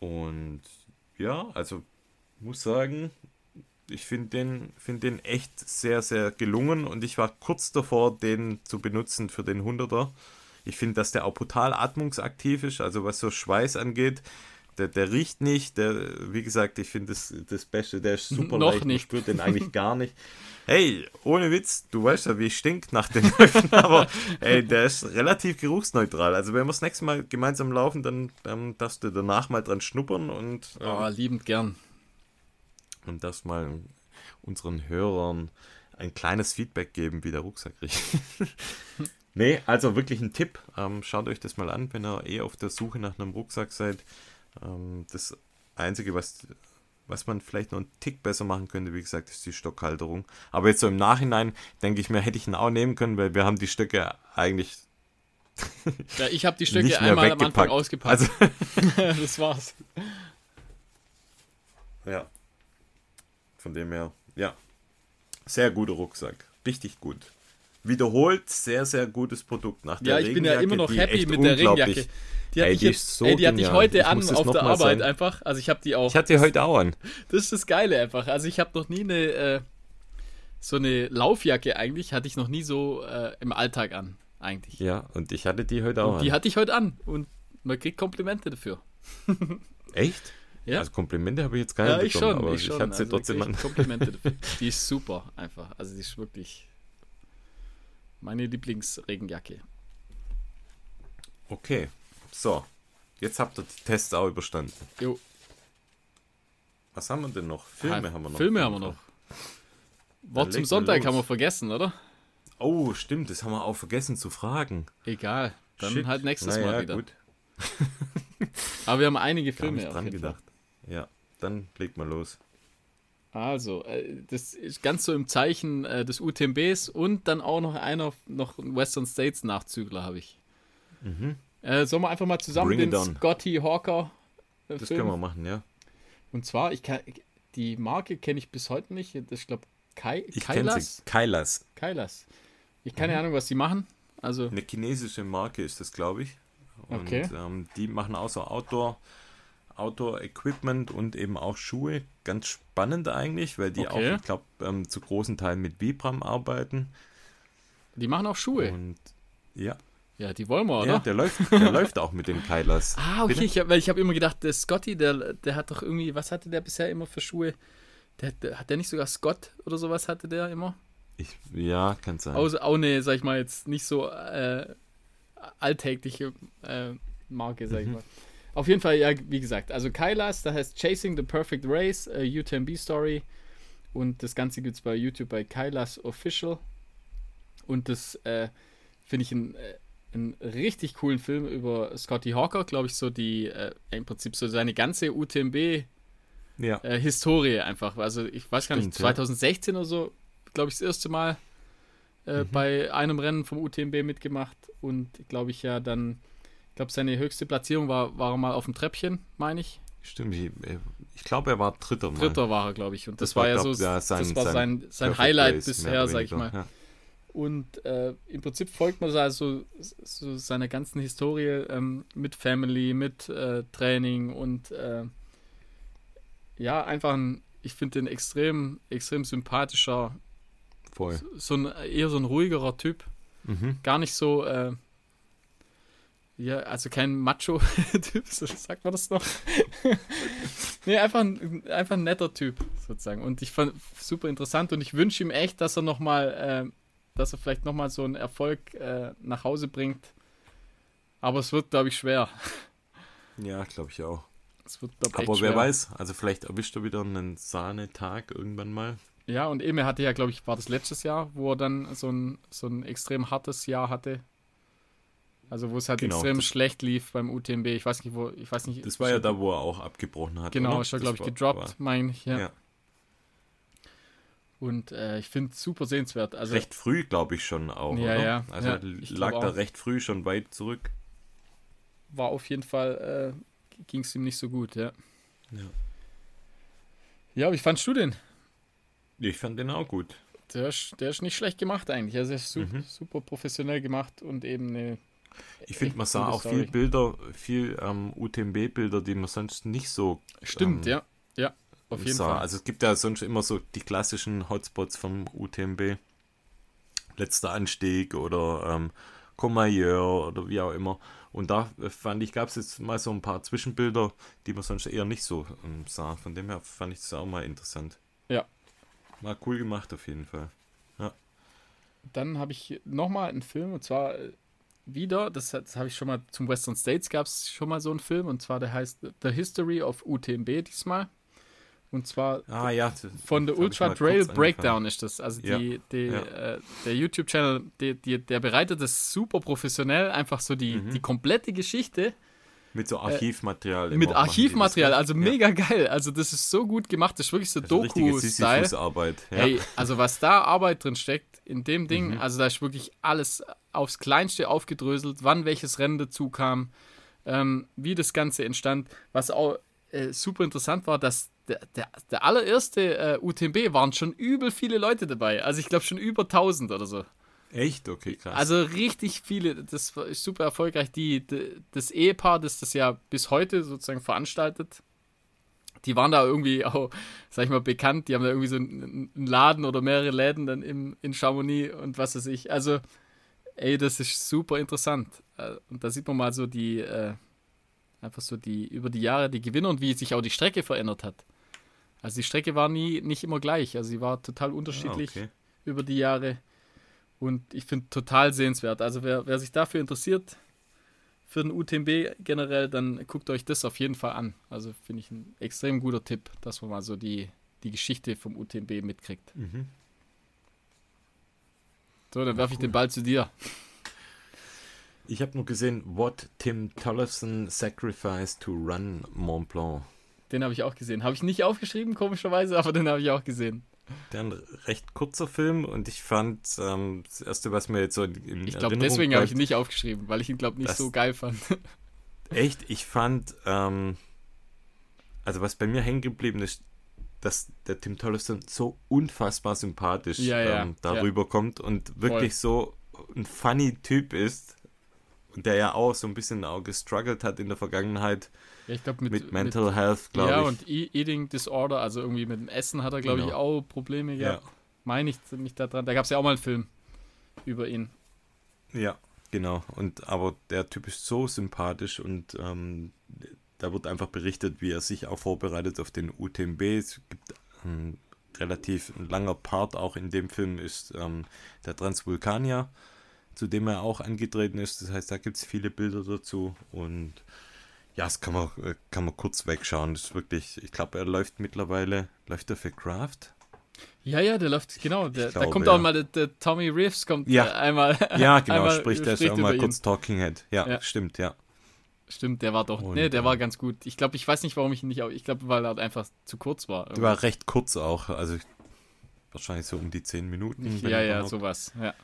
Und ja, also muss sagen, ich finde den, find den echt sehr, sehr gelungen und ich war kurz davor, den zu benutzen für den 100er. Ich finde, dass der auch brutal atmungsaktiv ist, also was so Schweiß angeht. Der, der riecht nicht, der, wie gesagt, ich finde das, das Beste, der ist super (laughs) Noch leicht, nicht. spürt den eigentlich gar nicht. Hey, ohne Witz, du weißt ja, wie ich stink nach den Läufen, (laughs) aber ey, der ist relativ geruchsneutral. Also wenn wir das nächste Mal gemeinsam laufen, dann, dann darfst du danach mal dran schnuppern und, ähm, Oh, liebend gern. und darfst mal unseren Hörern ein kleines Feedback geben, wie der Rucksack riecht. (laughs) nee, also wirklich ein Tipp. Ähm, schaut euch das mal an, wenn ihr eh auf der Suche nach einem Rucksack seid. Ähm, das Einzige, was, was man vielleicht noch einen Tick besser machen könnte, wie gesagt, ist die Stockhalterung. Aber jetzt so im Nachhinein denke ich mir, hätte ich ihn auch nehmen können, weil wir haben die Stöcke eigentlich Ja, ich habe die (laughs) Stöcke einmal am Anfang ausgepackt. Also, (laughs) (laughs) das war's. ja. Von dem her, ja. Sehr guter Rucksack. Richtig gut. Wiederholt sehr, sehr gutes Produkt. Nach der Ja, ich bin ja immer noch happy mit der Regenjacke. Die hatte Ey, ich die jetzt, ist so ey, die hatte ich heute Ich an auf der Arbeit sein. einfach. Also ich habe die auch. Ich hatte die heute auch an. Das ist das Geile einfach. Also ich habe noch nie eine äh, so eine Laufjacke eigentlich hatte ich noch nie so äh, im Alltag an eigentlich. Ja, und ich hatte die heute auch Und die an. hatte ich heute an und man kriegt Komplimente dafür. (laughs) Echt? Ja. Also Komplimente habe ich jetzt keine Ja, ich bekommen, schon, aber ich schon. hatte sie Also trotzdem an. Komplimente (laughs) dafür. Die ist super einfach. Also die ist wirklich meine Lieblingsregenjacke. Okay, so. Jetzt habt ihr die Tests auch überstanden. Jo. Was haben wir denn noch? Filme Ah, haben wir noch. Filme haben wir noch. Wort zum Sonntag los. haben wir vergessen, oder? Oh, stimmt, das haben wir auch vergessen zu fragen. Egal. Dann Shit. halt nächstes Naja, Mal wieder. gut. Aber wir haben einige Gar Filme nicht auf dran gedacht. Ja, dann leg mal los. Also, äh, das ist ganz so im Zeichen äh, des UTMBs und dann auch noch einer, noch Western States Nachzügler habe ich. Äh, sollen wir einfach mal zusammen Mhm. Bring den. Scotty Hawker äh, Das Film? können wir machen, ja. Und zwar, ich kann, die Marke kenne ich bis heute nicht. Das, ich glaube, Kai, Ich kenne Kailas? sie. Kailas. Kailas. Ich keine Mhm. Ahnung, was die machen. Also, Eine chinesische Marke ist das, glaube ich. Und Okay. ähm, die machen auch so Outdoor, Outdoor-Equipment und eben auch Schuhe. Ganz spannend eigentlich, weil die Okay. auch, ich glaube, ähm, zu großen Teilen mit Vibram arbeiten. die machen auch Schuhe. Und ja, Ja, die wollen wir, oder? ja der, läuft, der läuft auch mit den Kailas. (laughs) Ah, okay, Bitte? ich hab, weil ich habe immer gedacht, der Scotty, der, der hat doch irgendwie, was hatte der bisher immer für Schuhe? Der, der, hat der nicht sogar Scott oder sowas hatte der immer? Ich, ja, kann sein. Außer auch eine, sag ich mal, jetzt nicht so äh, alltägliche äh, Marke, sag ich mal. Auf jeden Fall, ja, wie gesagt, also Kailas, da heißt Chasing the Perfect Race, äh, UTMB Story. Und das Ganze gibt es bei YouTube bei Kailas Official. Und das äh, finde ich ein, äh, einen richtig coolen Film über Scotty Hawker, glaube ich, so die, äh, im Prinzip so seine ganze UTMB ja. äh, einfach. Also ich weiß gar nicht, Stimmt, ja. 2016 oder so, glaube ich, das erste Mal äh, Mhm. bei einem Rennen vom UTMB mitgemacht und glaube ich ja dann, glaube seine höchste Platzierung war, war er mal auf dem Treppchen, meine ich. Stimmt, ich, ich glaube, er war Dritter mal. Dritter war er, glaube ich. Und das, Das war, war, ja glaub, so, ja, sein- das war sein sein, Highlight Race, bisher, oder sag ich mal. Ja. Und äh, im Prinzip folgt man also so seiner ganzen Historie ähm, mit Family, mit äh, Training und äh, ja, einfach ein, ich finde den extrem, extrem sympathischer, Voll. so ein eher so ein ruhigerer Typ. Mhm. Gar nicht so, äh, ja, also kein Macho-Typ, (laughs) so sagt man das noch. (laughs) Nee, einfach ein, einfach ein netter Typ, sozusagen. Und ich fand super interessant und ich wünsche ihm echt, dass er nochmal, äh, dass er vielleicht nochmal so einen Erfolg äh, nach Hause bringt. Aber es wird, glaube ich, schwer. Ja, glaube ich auch. Es wird, glaub, Aber echt wer schwer. weiß, also vielleicht erwischt er wieder einen Sahnetag irgendwann mal. Ja, und Emil hatte ja, glaube ich, war das letztes Jahr, wo er dann so ein, so ein extrem hartes Jahr hatte. Also wo es halt Genau, extrem schlecht lief beim UTMB. Ich weiß nicht, wo, ich weiß nicht. Das war ja da, wo er auch abgebrochen hat. Genau, oder? ist ja, glaube ich, gedroppt, meine ich. Ja. Ja. Und äh, ich finde es super sehenswert. Also Recht früh, glaube ich, schon auch. Ja, oder? ja, Also ja, lag da auch. recht früh schon weit zurück. war auf jeden Fall, äh, ging es ihm nicht so gut, ja. Ja. Ja, wie fandst du den? Ich fand den auch gut. Der ist, der ist nicht schlecht gemacht eigentlich. Also er ist super, Mhm. super professionell gemacht und eben eine. Ich finde, man sah auch Story. viel Bilder, viel ähm, UTMB-Bilder, die man sonst nicht so Stimmt, ähm, ja. Ja, auf jeden sah. Fall. Also es gibt ja sonst immer so die klassischen Hotspots vom UTMB. Letzter Anstieg oder ähm, Courmayeur oder wie auch immer. Und da äh, fand ich, gab es jetzt mal so ein paar Zwischenbilder, die man sonst eher nicht so ähm, sah. Von dem her fand ich das auch mal interessant. Ja. War cool gemacht auf jeden Fall. Dann habe ich nochmal einen Film und zwar äh, wieder, das, das habe ich schon mal zum Western States gab es schon mal so einen Film und zwar der heißt The History of UTMB diesmal. Und zwar Ah ja. von der Ultra Trail Breakdown ist das. Also Ja, die, die, ja. Äh, der YouTube-Channel, der bereitet das super professionell, einfach so die, Mhm. die komplette Geschichte Mit so Archivmaterial. Äh, mit Archivmaterial, also ja. mega geil. Also das ist so gut gemacht, das ist wirklich so Also Doku-Style. Ja. Hey, also was da Arbeit drin steckt in dem Ding, Mhm. also da ist wirklich alles aufs Kleinste aufgedröselt, wann welches Rennen dazu kam, ähm, wie das Ganze entstand. Was auch äh, super interessant war, dass der, der, der allererste äh, UTMB waren schon übel viele Leute dabei. Also ich glaube schon über 1000 oder so. Echt? Okay, krass. Also richtig viele, das war- ist super erfolgreich. Die, die, das Ehepaar, das das ja bis heute sozusagen veranstaltet, die waren da irgendwie auch, sag ich mal, bekannt. Die haben da irgendwie so einen, einen Laden oder mehrere Läden dann im, in Chamonix und was weiß ich. Also, ey, das ist super interessant. Äh, Und da sieht man mal so die, äh, einfach so die, über die Jahre die Gewinner und wie sich auch die Strecke verändert hat. Also die Strecke war nie, nicht immer gleich. Also sie war total Ah, unterschiedlich okay. über die Jahre. Und ich finde total sehenswert. Also wer, wer sich dafür interessiert, für den UTMB generell, dann guckt euch das auf jeden Fall an. Also finde ich ein extrem guter Tipp, dass man mal so die, die Geschichte vom UTMB mitkriegt. Mhm. So, dann werfe ich den Ball zu dir. Ich habe nur gesehen, What Tim Tollefson Sacrificed to Run Mont Blanc. Den habe ich auch gesehen. Habe ich nicht aufgeschrieben, komischerweise, aber den habe ich auch gesehen. Der ein recht kurzer Film und ich fand ähm, das erste, was mir jetzt so in Ich glaube, deswegen habe ich ihn nicht aufgeschrieben, weil ich ihn, glaube nicht so geil fand. (laughs) Echt, ich fand, ähm, also was bei mir hängen geblieben ist, dass der Tim Tollefson so unfassbar sympathisch Ja, ja, ähm, darüber kommt und wirklich so ein funny Typ ist der ja auch so ein bisschen auch gestruggelt hat in der Vergangenheit Ja, ich glaube, mit, mit, Mental Health, glaube ja, ich. und E- Eating Disorder, also irgendwie mit dem Essen hat er, glaube ich, Genau. auch Probleme ja, gehabt. Meine ich mich da dran. Da gab es ja auch mal einen Film über ihn. ja, genau. Und aber der Typ ist so sympathisch und ähm, da wird einfach berichtet, wie er sich auch vorbereitet auf den UTMB. Es gibt ein relativ langer Part auch in dem Film ist ähm, der Transvulkanier, zu dem er auch angetreten ist. Das heißt, da gibt es viele Bilder dazu und ja, das kann man, äh, kann man kurz wegschauen. Das ist wirklich, ich glaube, er läuft mittlerweile, läuft er für Kraft? Ja, ja, der läuft, genau. Der, da glaube, kommt ja. auch mal der, der Tommy Reeves kommt Ja. äh, einmal. (laughs) Ja, (laughs) genau, einmal spricht er schon mal kurz Talking Head. Ja, Ja. stimmt, ja. Stimmt, der war doch. Und, nee, der war äh, ganz gut. Ich glaube, ich weiß nicht, warum ich ihn nicht. Ich glaube, weil er einfach zu kurz war. Der war recht kurz auch, also wahrscheinlich so um die 10 Minuten. wenn ja, ja, überhaupt. sowas. Ja.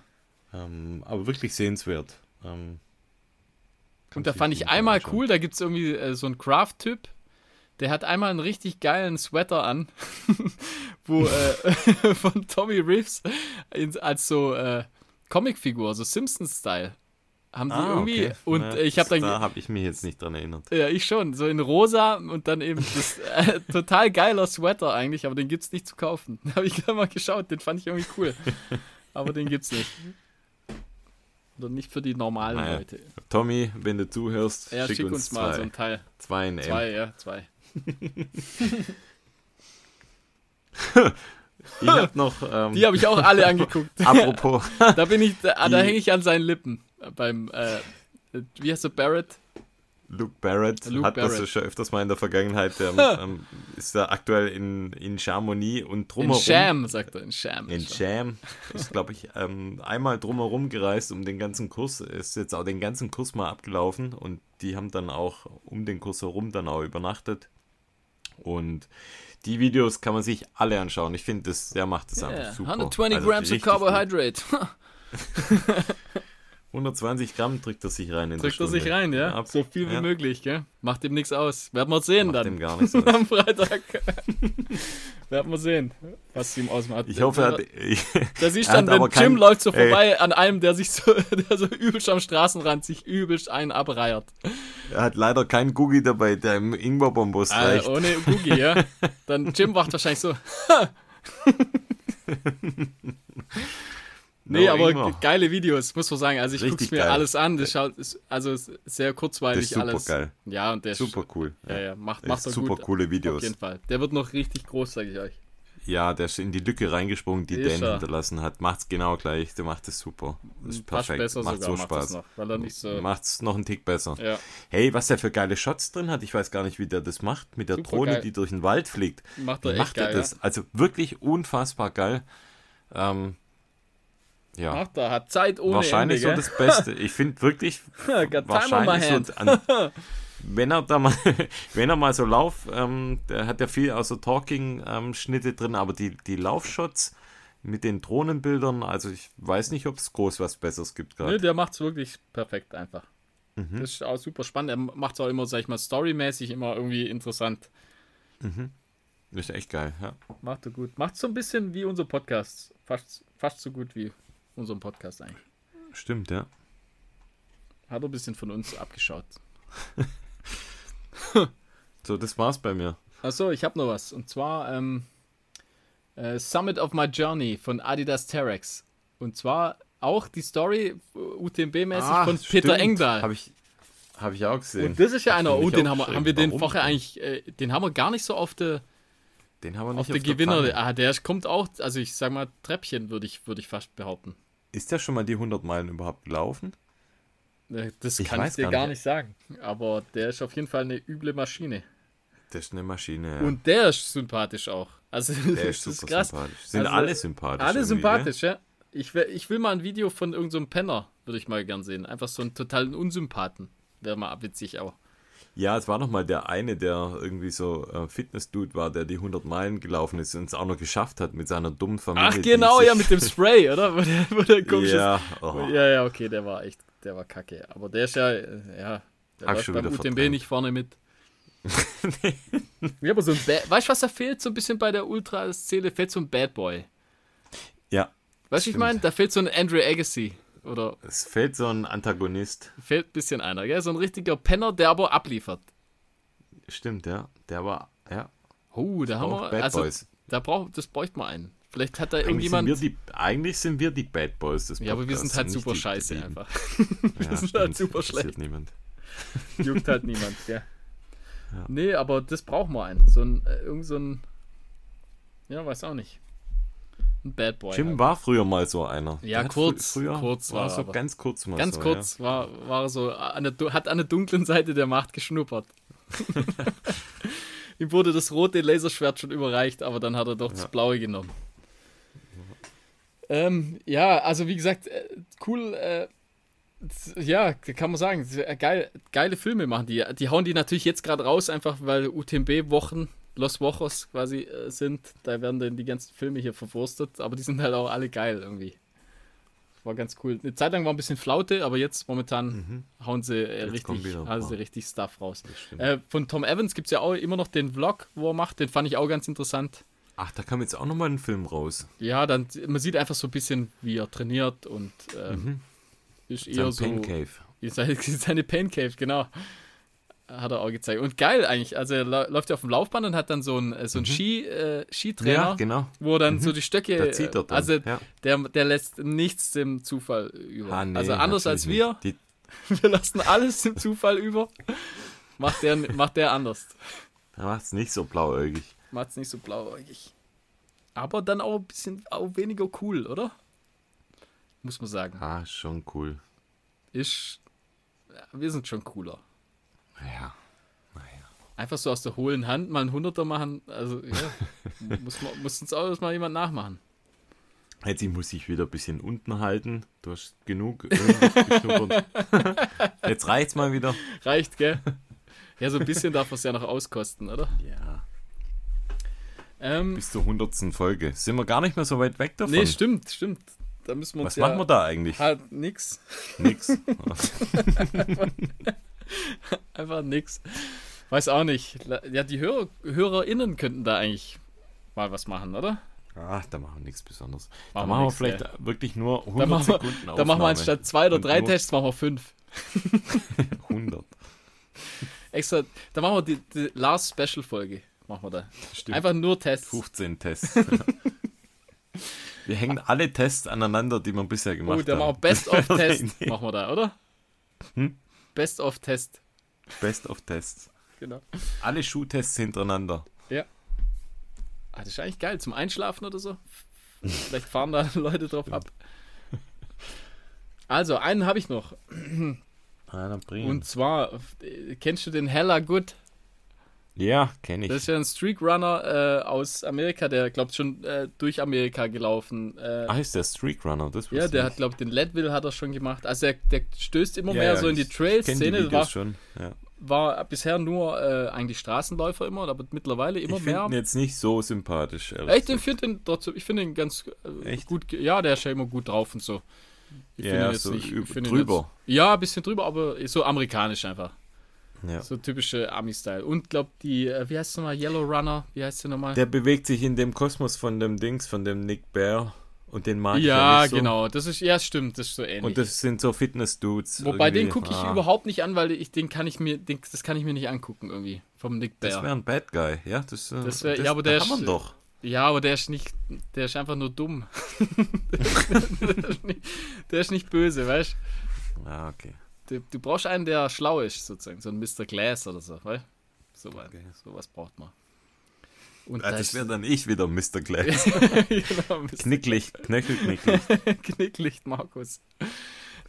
Ähm, aber wirklich sehenswert. Ähm, Und da fand ich einmal anschauen. cool, da gibt es irgendwie äh, so einen Craft-Typ, der hat einmal einen richtig geilen Sweater an, (laughs) wo äh, (laughs) von Tommy Reeves in, als so äh, Comicfigur, so Simpsons-Style. Haben die Ah, irgendwie. okay. Und Na, äh, ich habe dann. Da habe ich mich jetzt nicht dran erinnert. Ja, ich schon. So in rosa und dann eben das äh, (laughs) total geiler Sweater eigentlich, aber den gibt's nicht zu kaufen. Da habe ich gerade mal geschaut, den fand ich irgendwie cool. Aber den gibt's nicht. Oder nicht für die normalen Naja, Leute. Tommy, wenn du zuhörst, Ja, schick, schick, uns, uns mal zwei, so ein Teil. zwei in M. Zwei, ja, zwei. (laughs) ich hab noch. Ähm, Die habe ich auch alle angeguckt. (laughs) apropos. (laughs) Da bin ich, da, da hänge ich an seinen Lippen. Beim, äh, wie heißt er, Barrett? Luke Barrett Luke hat das Barrett. schon öfters mal in der Vergangenheit. Ähm, (laughs) ähm, ist da aktuell in, in Chamonix und In drumherum. Sham, sagt er, in Sham. In Jam (laughs) ist, glaube ich, ähm, einmal drumherum gereist um den ganzen Kurs. Ist jetzt auch den ganzen Kurs mal abgelaufen und die haben dann auch um den Kurs herum dann auch übernachtet. Und die Videos kann man sich alle anschauen. Ich finde, das, der macht das Yeah, einfach super. 120 Also Grams of. Carbohydrate. (laughs) 120 Gramm drückt er sich rein in Drückt er sich rein, ja? ab- So viel wie ja. möglich, gell? Macht ihm nichts aus. Werden wir sehen Macht dann. dem gar nichts (laughs) aus. Am Freitag. (laughs) Werden wir sehen, was ihm ausmacht. Ich hoffe, er hat, (laughs) Da siehst du dann, wenn Jim kein- läuft so Ey. vorbei an einem, der sich so, der so übelst am Straßenrand sich übelst einen abreiert. er hat leider keinen Googie dabei, der im Ingwerbombos Ah, reicht. ohne Boogie, ja. Dann Jim macht wahrscheinlich so. Nee, No aber ge- geile Videos, muss man sagen. Also ich Richtig guck's mir geil. alles an. Das schaut, ist, also sehr kurzweilig ist super alles. geil. Ja, und der ist Super cool. Ja, ja, macht, macht er super gut. coole Auf Videos. jeden Fall. Der wird noch richtig groß, sage ich euch. Ja, der ist in die Lücke reingesprungen, die Ist Dan er. hinterlassen hat. Macht's genau gleich. Der macht es super. Das ist perfekt. Macht so macht Spaß. noch, weil er nicht so. Macht's noch einen Tick besser. Ja, Hey, was der für geile Shots drin hat, ich weiß gar nicht, wie der das macht. Mit der Super Drohne, geil. die durch den Wald fliegt. macht er echt macht er geil. das? Also wirklich unfassbar geil. Ähm, Ja. Macht er, hat Zeit ohne wahrscheinlich Ende, so das Beste. Ich finde wirklich (laughs) wahrscheinlich so an, (laughs) wenn er da mal, (laughs) wenn er mal so Lauf, ähm, der hat ja viel außer Talking-Schnitte drin, aber die, die Laufshots mit den Drohnenbildern, also ich weiß nicht, ob es groß was Besseres gibt gerade. der macht's wirklich perfekt einfach. Mhm. Das ist auch super spannend. Er macht's auch immer, sag ich mal, storymäßig immer irgendwie interessant. Das ist echt geil, ja. Macht er gut. Macht so ein bisschen wie unser Podcast. Fast, fast so gut wie unserem Podcast eigentlich. Stimmt, ja. Hat er ein bisschen von uns abgeschaut. (laughs) So, das war's bei mir. Achso, ich habe noch was. Und zwar ähm, äh, Summit of My Journey von Adidas Terex. Und zwar auch die Story äh, UTMB-mäßig von Peter Engdahl. Habe ich, hab ich auch gesehen. Und das ist ja einer, oh, den haben wir, haben wir den vorher eigentlich, äh, den haben wir gar nicht so auf der, Den haben wir nicht auf der der Gewinner. Pfanne. ah, der kommt auch, also ich sag mal Treppchen, würde ich, würde ich fast behaupten. Ist der schon mal die 100 Meilen überhaupt gelaufen? Äh, Das Ich kann ich dir gar nicht. nicht sagen. Aber der ist auf jeden Fall eine üble Maschine. Das ist eine Maschine, ja. Und der ist sympathisch auch. Also der (laughs) ist super sympathisch. Sind Also, alle sympathisch. Alle sympathisch, ja. Ich will, ich will mal ein Video von irgendeinem Penner, würde ich mal gern sehen. Einfach so einen totalen Unsympathen. Wäre mal witzig auch. Ja? es war noch mal der eine, der irgendwie so äh, Fitness-Dude war, der die 100 Meilen gelaufen ist und es auch noch geschafft hat mit seiner dummen Familie. Ach genau, ja, mit dem (laughs) Spray, oder? Wo der, wo der komisch Ja, ist. oh. Ja, ja, okay, der war echt, der war kacke. Aber der ist ja, äh, ja, der läuft schon beim UTMB verdrängt. nicht vorne mit. (laughs) ja, aber so ein Bad, weißt du, was da fehlt? So ein bisschen bei der Ultra-Szene fehlt so ein Bad Boy. ja, Weißt du, ich meine, da fehlt so ein Andrew Agassi. Oder es fehlt so ein Antagonist. fehlt ein bisschen einer, gell? So ein richtiger Penner, der aber abliefert. Stimmt, ja. Der war, ja. Oh, da haben wir, Bad also, Boys. da braucht, das bräuchte man einen. Vielleicht hat da Eigentlich irgendjemand. sind, wir die, eigentlich sind wir die Bad Boys des ja, aber wir sind Podcasts halt super die scheiße Lieben. einfach. Ja, (laughs) wir sind stimmt. halt super schlecht. niemand. Juckt halt niemand, gell? Ja. Nee, aber das braucht man einen. So ein, äh, irgend so ein. Ja, weiß auch nicht. Ein Bad Boy. Jim halt. war früher mal so einer. Ja, Der kurz, Früher kurz war war so ganz kurz mal Ganz so, kurz war, war er so, an der, hat an der dunklen Seite der Macht geschnuppert. (laughs) Ihm wurde das rote Laserschwert schon überreicht, aber dann hat er doch das Ja. blaue genommen. Ähm, ja, also wie gesagt, äh, cool, äh, ja, kann man sagen, geil, geile Filme machen die. Die hauen die natürlich jetzt gerade raus, einfach weil UTMB-Wochen, Los Wochos quasi äh, sind. Da werden dann die ganzen Filme hier verwurstet, aber die sind halt auch alle geil irgendwie. War ganz cool. Eine Zeit lang war ein bisschen Flaute, aber jetzt momentan hauen sie äh, Mhm. Richtig, sie Oh. richtig Stuff raus. Äh, von Tom Evans gibt es ja auch immer noch den Vlog, wo er macht. Den fand ich auch ganz interessant. Ach, da kam jetzt auch nochmal ein Film raus. Ja, dann man sieht einfach so ein bisschen, wie er trainiert und ähm, ist eher Mhm. Sein so Pain Cave. (laughs) seine, seine Pain Cave, genau. Hat er auch gezeigt. Und geil eigentlich. Also er läuft ja auf dem Laufband und hat dann so einen so einen Ski, äh, Skitrainer, Mhm. Ja, genau. wo er dann so die Stöcke. Da zieht er dann. Also ja. der, der lässt nichts dem Zufall über. Ah, nee, also anders als wir. (laughs) Wir lassen alles dem Zufall über. Macht der, macht der anders. Er macht es nicht so blauäugig. Macht es nicht so blauäugig. Aber dann auch ein bisschen auch weniger cool, oder? Muss man sagen. Ah, schon cool. Ist. Wir sind schon cooler. Ja. Einfach so aus der hohlen Hand mal ein Hunderter machen, also ja, (laughs) muss, man, muss uns auch mal jemand nachmachen. Jetzt muss ich wieder ein bisschen unten halten. Du hast genug. (laughs) Jetzt reicht's mal wieder. Reicht, gell? Ja, so ein bisschen darf man es ja noch auskosten, oder? Ja. Ähm, Bis zur hundertsten Folge. Sind wir gar nicht mehr so weit weg davon? Nee, stimmt, stimmt. Da müssen wir Was ja machen wir da eigentlich? Halt nix. Nix. (laughs) (laughs) einfach, nix. Weiß auch nicht. Ja, die Hörer, HörerInnen könnten da eigentlich mal was machen, oder? Ach, da machen wir nichts Besonderes. Machen da machen wir, nix, vielleicht ja. wirklich nur 100 da machen wir, Sekunden Aufnahme. Da machen wir anstatt zwei oder drei Tests, machen wir fünf. (laughs) 100. Extra, da machen wir die, die Last Special Folge. Machen wir da. Stimmt. Einfach nur Tests. 15 Tests. (laughs) wir hängen alle Tests aneinander, die wir bisher gemacht haben. Oh, da machen wir Best of Test. machen wir da, oder? Hm? Best of Test. Best of Tests. Genau. Alle Schuhtests hintereinander. Ja. Ah, das ist eigentlich geil. Zum Einschlafen oder so. Vielleicht fahren da (laughs) Leute drauf ab. Also, einen habe ich noch. Ah, Und zwar, kennst du den Hella Good? Ja, kenne ich. Das ist ja ein Streak Runner äh, aus Amerika, der, glaubt schon äh, durch Amerika gelaufen. Äh, ah, ist der Streak Runner? Das ja, der hat, glaube ich, den Leadville hat er schon gemacht. Also, der, der stößt immer ja, mehr ja, so in die Trail-Szene. War, schon. Ja war bisher nur äh, eigentlich Straßenläufer immer, aber mittlerweile immer ich mehr. Ich finde ihn jetzt nicht so sympathisch. Echt, ich finde ihn trotzdem, ich finde ihn ganz äh, gut. Ja, der ist ja immer gut drauf und so. Ich ja, jetzt so nicht, drüber. Jetzt, ja, ein bisschen drüber, aber so amerikanisch einfach. Ja. So typische Ami-Style. Und glaub die, äh, wie heißt es nochmal? Yellow Runner? Wie heißt der nochmal? Der bewegt sich in dem Kosmos von dem Dings, von dem Nick Bear. Und den mag ja, so. genau. Das ist, ja, stimmt, das ist so ähnlich. Und das sind so Fitness-Dudes. Wobei irgendwie. den gucke ich ah. überhaupt nicht an, weil ich den kann ich mir, den, das kann ich mir nicht angucken irgendwie. Vom Nick Bear. Das wäre ein Bad Guy, ja. Das, äh, das wär, das, ja, aber der ist, doch. Ja, aber der ist nicht, der ist einfach nur dumm. (laughs) der, ist nicht, der, ist nicht, böse, weißt du? Ja, okay. Du, du, brauchst einen, der schlau ist, sozusagen. So ein Mr. Glass oder so, du? So, okay. Sowas braucht man. Und ja, das wäre dann ich wieder, Mr. Glass. (laughs) genau, Mr. Knicklicht, Knöchelknicklicht. (laughs) Knicklicht, Markus.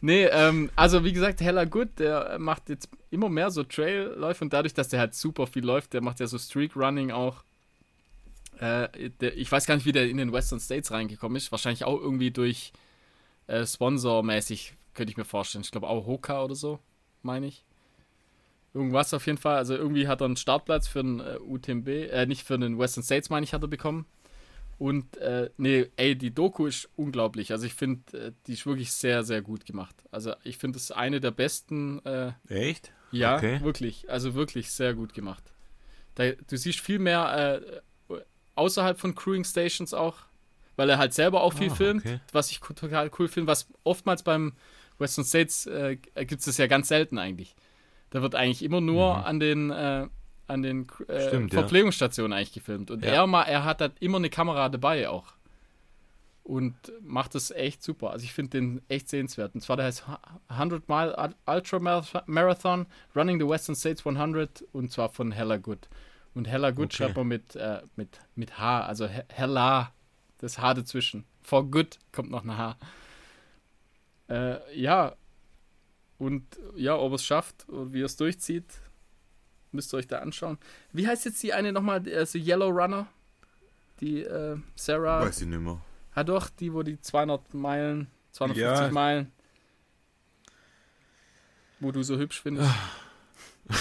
Nee, ähm, also wie gesagt, Hella Good, der macht jetzt immer mehr so Trailläufe und dadurch, dass der halt super viel läuft, der macht ja so Streak Running auch. Äh, der, ich weiß gar nicht, wie der in den Western States reingekommen ist. Wahrscheinlich auch irgendwie durch äh, Sponsor-mäßig, könnte ich mir vorstellen. Ich glaube auch Hoka oder so, meine ich. Irgendwas auf jeden Fall. Also irgendwie hat er einen Startplatz für den äh, UTMB, äh, nicht für den Western States, meine ich, hat er bekommen. Und äh, nee, ey, die Doku ist unglaublich. Also ich finde, äh, die ist wirklich sehr, sehr gut gemacht. Also ich finde es eine der besten. Äh, Echt? Ja, okay. wirklich. Also wirklich sehr gut gemacht. Da, du siehst viel mehr äh, außerhalb von Crewing Stations auch, weil er halt selber auch viel ah, filmt, okay. was ich total cool finde. Was oftmals beim Western States äh, gibt es ja ganz selten eigentlich. Da wird eigentlich immer nur mhm. an den, äh, an den äh, Stimmt, Verpflegungsstationen ja. eigentlich gefilmt. Und ja. er, mal, er hat halt immer eine Kamera dabei auch. Und macht das echt super. Also ich finde den echt sehenswert. Und zwar der heißt 100 Mile Ultra Marathon Running the Western States 100 und zwar von Hella Good. Und Hella Good okay. schreibt man mit, äh, mit, mit H, also Hella, das H dazwischen. For Good kommt noch ein H. Äh, ja, und ja, ob er es schafft und wie er es durchzieht, müsst ihr euch da anschauen. Wie heißt jetzt die eine nochmal? Also Yellow Runner? Die äh, Sarah. Weiß ich nicht mehr. Ah, doch, die, wo die 200 Meilen, 250 ja. Meilen. Wo du so hübsch findest. (laughs)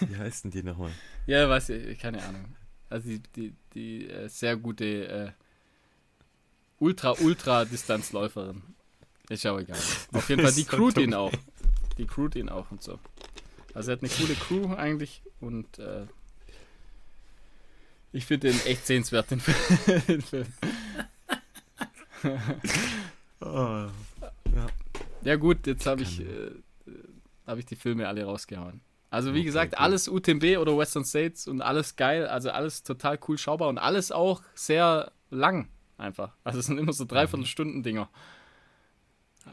Wie heißen die nochmal? Ja, weiß ich, keine Ahnung. Also die, die, die äh, sehr gute äh, Ultra-Ultra-Distanzläuferin. Ist ja auch egal. Auf jeden Fall, die (laughs) crewt ihn auch. Die crewt ihn auch und so. Also er hat eine coole Crew eigentlich und äh, ich finde den echt sehenswert, den Film. (laughs) (laughs) oh, ja. ja. gut, jetzt habe ich, äh, hab ich die Filme alle rausgehauen. Also wie okay, gesagt, cool. alles UTMB oder Western States und alles geil, also alles total cool schaubar und alles auch sehr lang einfach. Also es sind immer so Dreiviertelstunden-Dinger.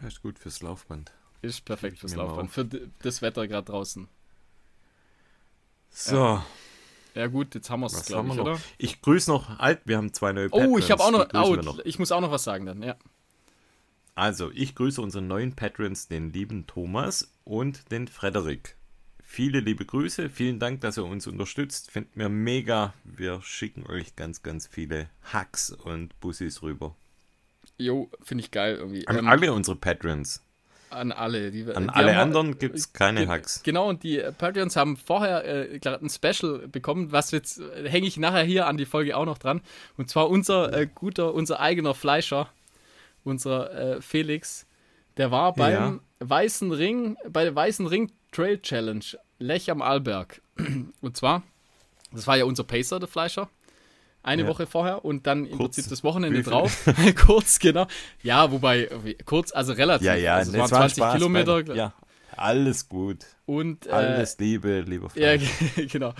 ist gut fürs Laufband. Ist perfekt fürs Laufband, für das Wetter gerade draußen. So, Ja gut, jetzt haben wir es, glaube ich, noch? oder? Ich grüße noch, alt, wir haben zwei neue Oh, ich habe auch noch, oh, noch. ich muss auch noch was sagen dann, ja. Also, ich grüße unseren neuen Patrons, den lieben Thomas und den Frederik. Viele liebe Grüße, vielen Dank, dass ihr uns unterstützt. Finden wir mega. Wir schicken euch ganz, ganz viele Hacks und Bussis rüber. Jo, finde ich geil irgendwie. An Ähm, alle unsere Patrons. An alle. Die, An die alle haben- anderen gibt es keine Ge- Hacks. Genau, und die äh, Patreons haben vorher äh, gerade ein Special bekommen, was jetzt äh, hänge ich nachher hier an die Folge auch noch dran. Und zwar unser äh, guter, unser eigener Fleischer, unser äh, Felix, der war beim Ja. Weißen Ring, bei der Weißen Ring Trail Challenge, Lech am Arlberg. Und zwar, das war ja unser Pacer, der Fleischer. Eine Ja. Woche vorher und dann im Kurz. Prinzip das Wochenende drauf. (laughs) kurz, genau. Ja, wobei, kurz, also relativ. Ja, ja, also es waren war 20 Spaß, Kilometer. Mann. Ja, alles gut. Und äh, Alles Liebe, lieber ja, Freund. (laughs) genau.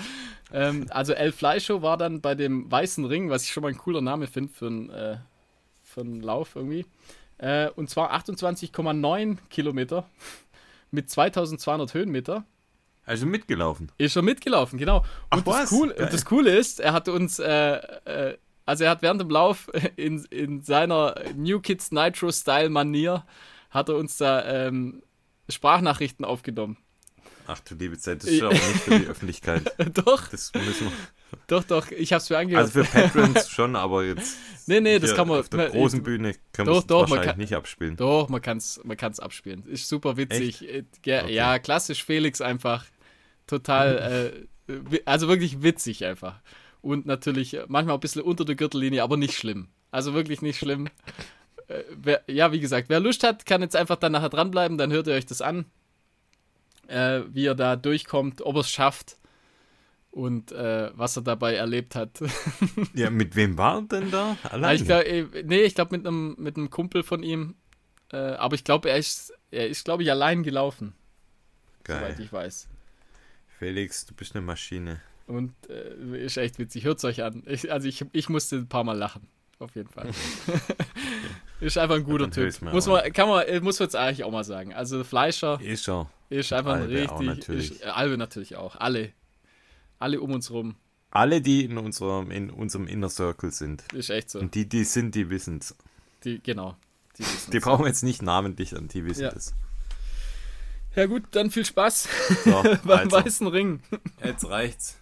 Ähm, also El Fleischo war dann bei dem Weißen Ring, was ich schon mal ein cooler Name finde für einen äh, für einen Lauf irgendwie. Äh, und zwar 28,9 Kilometer mit 2200 Höhenmeter. Also mitgelaufen. Ist schon mitgelaufen, genau. Ach Und, das, was? cool, und das Coole ist, er hat uns, äh, äh, also er hat während dem Lauf (laughs) in, in seiner New Kids Nitro Style Manier, hat er uns da ähm, Sprachnachrichten aufgenommen. Ach du liebe Zeit, das ist aber nicht für die Öffentlichkeit. (laughs) doch, Das müssen wir. Doch, doch, ich hab's mir angehört. Also für Patrons schon, aber jetzt. (laughs) Nee, nee, das kann man- Auf der großen Bühne doch, man wahrscheinlich kann- nicht abspielen. Doch, man kann's, man kann's abspielen. Ist super witzig. Äh, ge- Okay. Ja, klassisch Felix einfach. Total, (laughs) äh, also wirklich witzig einfach. Und natürlich äh, manchmal ein bisschen unter der Gürtellinie, aber nicht schlimm. Also wirklich nicht schlimm. Äh, wer, ja, wie gesagt, wer Lust hat, kann jetzt einfach dann nachher dranbleiben, dann hört ihr euch das an, äh, wie er da durchkommt, ob er es schafft und äh, was er dabei erlebt hat. (laughs) Ja, mit wem war er denn da? Ja, Allein. ich glaub, äh, nee, ich glaube mit einem mit einem Kumpel von ihm. Äh, aber ich glaube, er ist, er ist, glaube ich, allein gelaufen, Geil. soweit ich weiß. Felix, du bist eine Maschine. Und äh, ist echt witzig. Hört es euch an. Ich, also ich, ich musste ein paar Mal lachen. Auf jeden Fall. (laughs) ist einfach ein guter Typ. Muss auch man, kann man, äh, muss man jetzt eigentlich auch mal sagen. Also Fleischer Ist er. ist einfach ein Albe richtig. natürlich. Ist, äh, Albe natürlich auch. Alle. Alle um uns rum. Alle, die in unserem, in unserem Inner Circle sind. Ist echt so. Und die, die sind, die wissen es. Die, genau. Die, wissen's. Die brauchen jetzt nicht namentlich an, die wissen Ja. das. ja gut, dann viel Spaß So, (laughs) beim also, Weißen Ring. jetzt reicht's.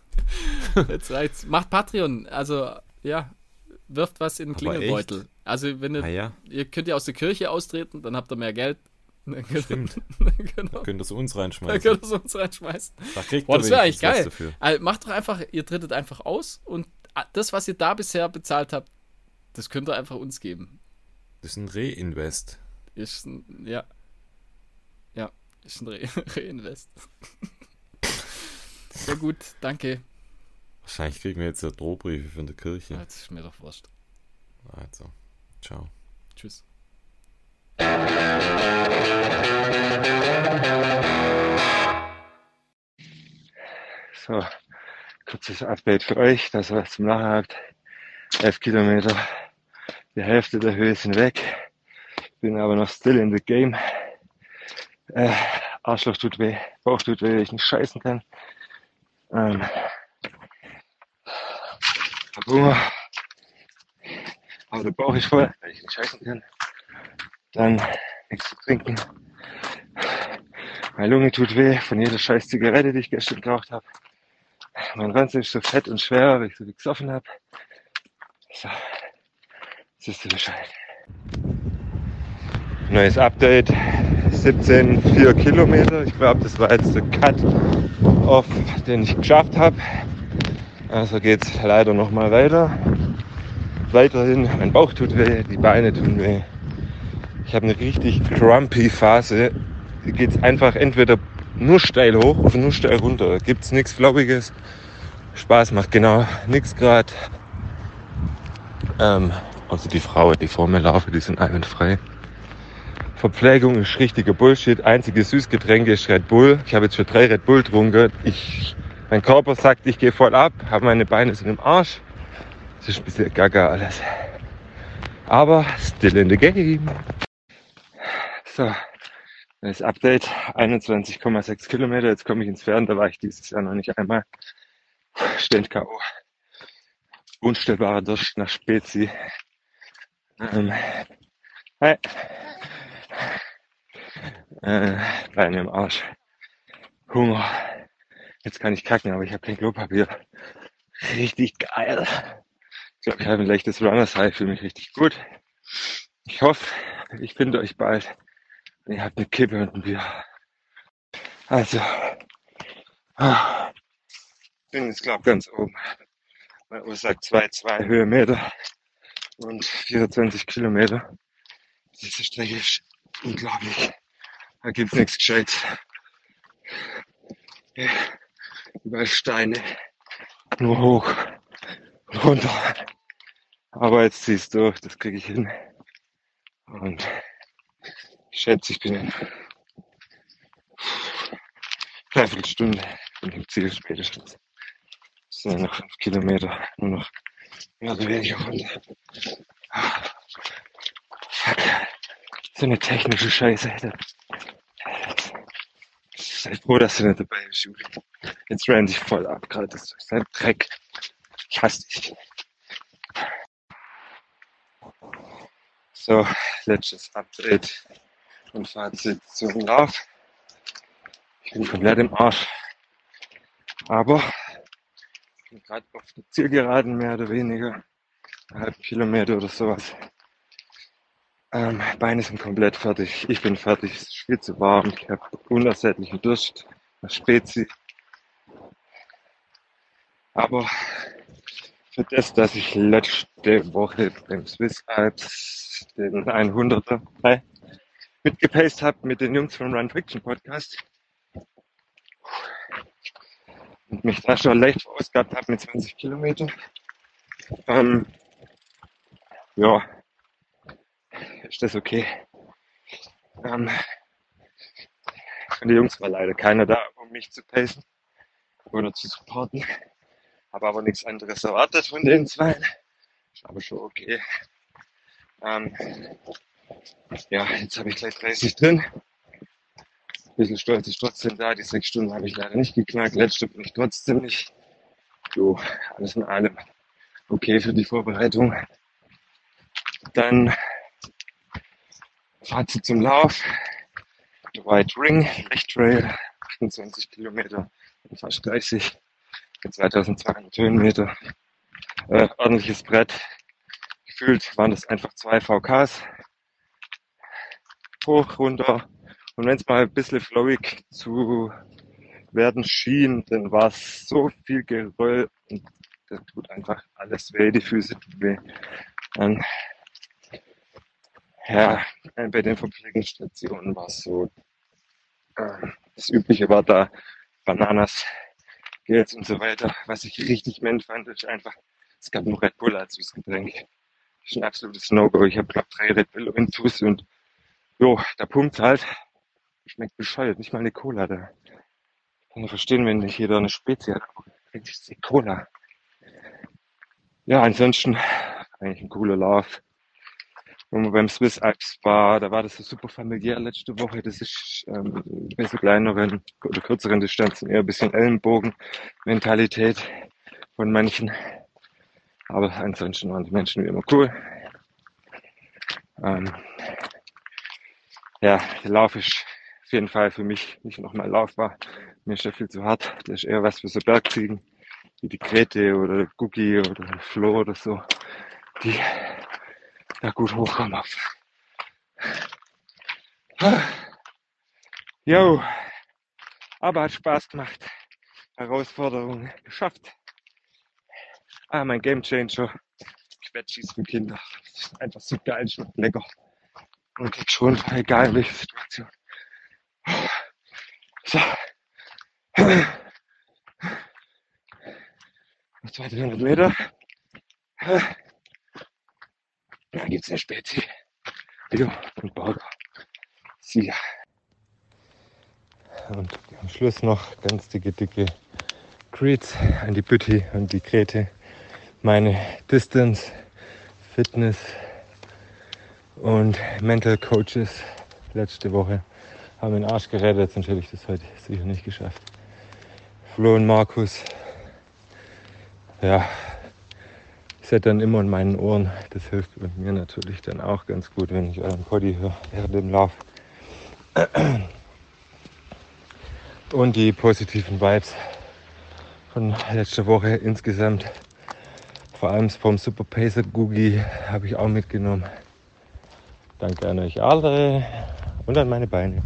Jetzt reicht's. Macht Patreon. Also, ja, wirft was in den Klingelbeutel. Also, wenn ihr, Ah ja, ihr könnt ja aus der Kirche austreten, dann habt ihr mehr Geld. Dann könnt- Stimmt. (laughs) genau. könnt ihr es uns Dann reinschmeißen. könnt ihr es uns reinschmeißen. Da kriegt Boah, das wäre eigentlich geil. Also, macht doch einfach, ihr tretet einfach aus und das, was ihr da bisher bezahlt habt, das könnt ihr einfach uns geben. Das ist ein Reinvest. Ist ein, ja. Ja, ist ein Re (laughs) Reinvest. (laughs) Sehr gut, danke. Wahrscheinlich kriegen wir jetzt ja Drohbriefe von der Kirche. Das ist mir doch wurscht. Also, ciao. Tschüss. Kurzes Update für euch, dass ihr was zum Lachen habt. 11 Kilometer, die Hälfte der Höhe sind weg. Bin aber noch still in the game. Äh, Arschloch tut weh, Bauch tut weh, ich nicht scheißen kann. Ähm, hab Hunger. Aber der Bauch ist voll, weil ich nicht scheißen kann. Dann nichts zu trinken. Meine Lunge tut weh von jeder scheiß Zigarette, die ich gestern geraucht habe. Mein Ranzen ist so fett und schwer, weil ich so viel gesoffen habe. So, jetzt wisst ihr Bescheid. Neues Update. 17,4 Kilometer. Ich glaube, das war jetzt der Cut-Off, den ich geschafft habe. Also geht's leider nochmal weiter. Weiterhin, mein Bauch tut weh, die Beine tun weh. Ich habe eine richtig crumpy Phase. Hier geht's einfach entweder nur steil hoch oder nur steil runter. Da gibt's nichts Flauiges. Spaß macht genau nichts gerade. Ähm, also die Frau, die vor mir laufen, die sind einwandfrei. Verpflegung ist richtiger Bullshit. Einzige Süßgetränke ist Red Bull. Ich habe jetzt schon drei Red Bull getrunken. Ich, mein Körper sagt, ich gehe voll ab, habe meine Beine sind im Arsch. Das ist ein bisschen gaga alles. Aber still in the game. So, Das Update 21,6 Kilometer. Jetzt komme ich ins Fern, da war ich dieses Jahr noch nicht einmal. Stehend K.O. Unstellbarer Durst nach Spezi. Ähm, hi. Äh, Beine im Arsch. Hunger. Jetzt kann ich kacken, aber ich habe kein Klopapier. Richtig geil. Ich glaube, ich habe ein leichtes Runners High, fühle mich richtig gut. Ich hoffe, ich finde euch bald. Ihr habt eine Kippe und ein Bier. Also, ah, bin jetzt glaube ganz oben. Meine Uhr sagt 2,2 Höhenmeter und 24 Kilometer. Diese Strecke ist unglaublich. Da gibt's nichts Gescheites. Ja, überall Steine. Nur hoch und runter. Aber jetzt ziehst du durch, das kriege ich hin. Und ich schätze, ich bin in dreiviertel Stunde bin im Ziel spätestens. Ja noch fünf Kilometer, nur noch mehr oder weniger. Fuck. So eine technische Scheiße. Seid froh, dass du nicht dabei bist, Juli. Jetzt rennt sich voll ab, gerade das ist ein Dreck. Ich hasse dich. So, letztes Update und Fazit zum Lauf. Ich bin komplett im Arsch. Aber ich bin gerade auf der Zielgeraden mehr oder weniger. Einen halben Kilometer oder sowas. Ähm, Beine sind komplett fertig. Ich bin fertig. Es ist viel zu warm. Ich habe unersättlichen Durst nach Spezi. Aber für das, dass ich letzte Woche beim Swiss Alps den 100er mitgepaced habe mit den Jungs vom Run Friction Podcast und mich da schon leicht verausgabt habe mit 20 Kilometern, ähm, ja, ist das okay. Ähm, von den Jungs war leider keiner da, um mich zu pacen oder zu supporten. Habe aber nichts anderes erwartet von den zwei. Ist aber schon okay. Ähm, ja, jetzt habe ich gleich 30 drin. Bisschen stolz ist trotzdem da. Die sechs Stunden habe ich leider nicht geknackt. Letzte bin ich trotzdem nicht. Jo, alles in allem okay für die Vorbereitung. Dann Fazit zum Lauf. The White Ring, Lichtrail, 28 Kilometer, fast 30, 2200 Höhenmeter. Äh, ordentliches Brett. Gefühlt waren das einfach zwei VKs. Hoch, runter. Und wenn es mal ein bisschen flowig zu werden schien, dann war es so viel Geröll und das tut einfach alles weh, die Füße tut weh. Dann ja, bei den Verpflegungsstationen war es so, äh, das Übliche war da Bananas, Gels und so weiter. Was ich richtig mensch fand, ist einfach, es gab nur Red Bull als Süßgetränk. Das ist ein absolutes No-Go. Ich habe, glaube drei Red Bull und Fuß und jo, der Pumpt halt. Schmeckt bescheuert, nicht mal eine Cola da. Kann verstehen, wenn nicht jeder eine Spezie hat. Trinkt die Cola. Ja, ansonsten eigentlich ein cooler Lauf wenn man beim Swiss Alps war, da war das so super familiär letzte Woche. Das ist ähm, bei so kleineren oder kürzeren Distanzen eher ein bisschen Ellenbogen-Mentalität von manchen. Aber ansonsten waren die Menschen wie immer cool. Ähm, ja, der Lauf ist auf jeden Fall für mich nicht nochmal Lauf war. Mir ist der viel zu hart. Das ist eher was für so Bergziegen, wie die Grete oder Gucki oder Flo oder so. Die ja gut hochkommen. Jo, aber hat Spaß gemacht. Herausforderung geschafft. Ah, mein Game Changer. Quetschis für Kinder. Einfach so geil, schmeckt lecker. Und geht schon, egal welche Situation. So. Noch 200 Meter. Da gibt es eine Spezi. Ja, und Burger. Sieger. Und am Schluss noch ganz dicke, dicke Creeds an die Bütti und die Grete. Meine Distance, Fitness und Mental Coaches letzte Woche haben den Arsch gerettet, sonst hätte ich das heute sicher nicht geschafft. Flo und Markus, ja, ich seid dann immer in meinen Ohren. Das hilft mir natürlich dann auch ganz gut, wenn ich euren Poddy höre während dem Lauf. Und die positiven Vibes von letzter Woche insgesamt, vor allem vom Super Pacer Googie, habe ich auch mitgenommen. Danke an euch alle und an meine Beine.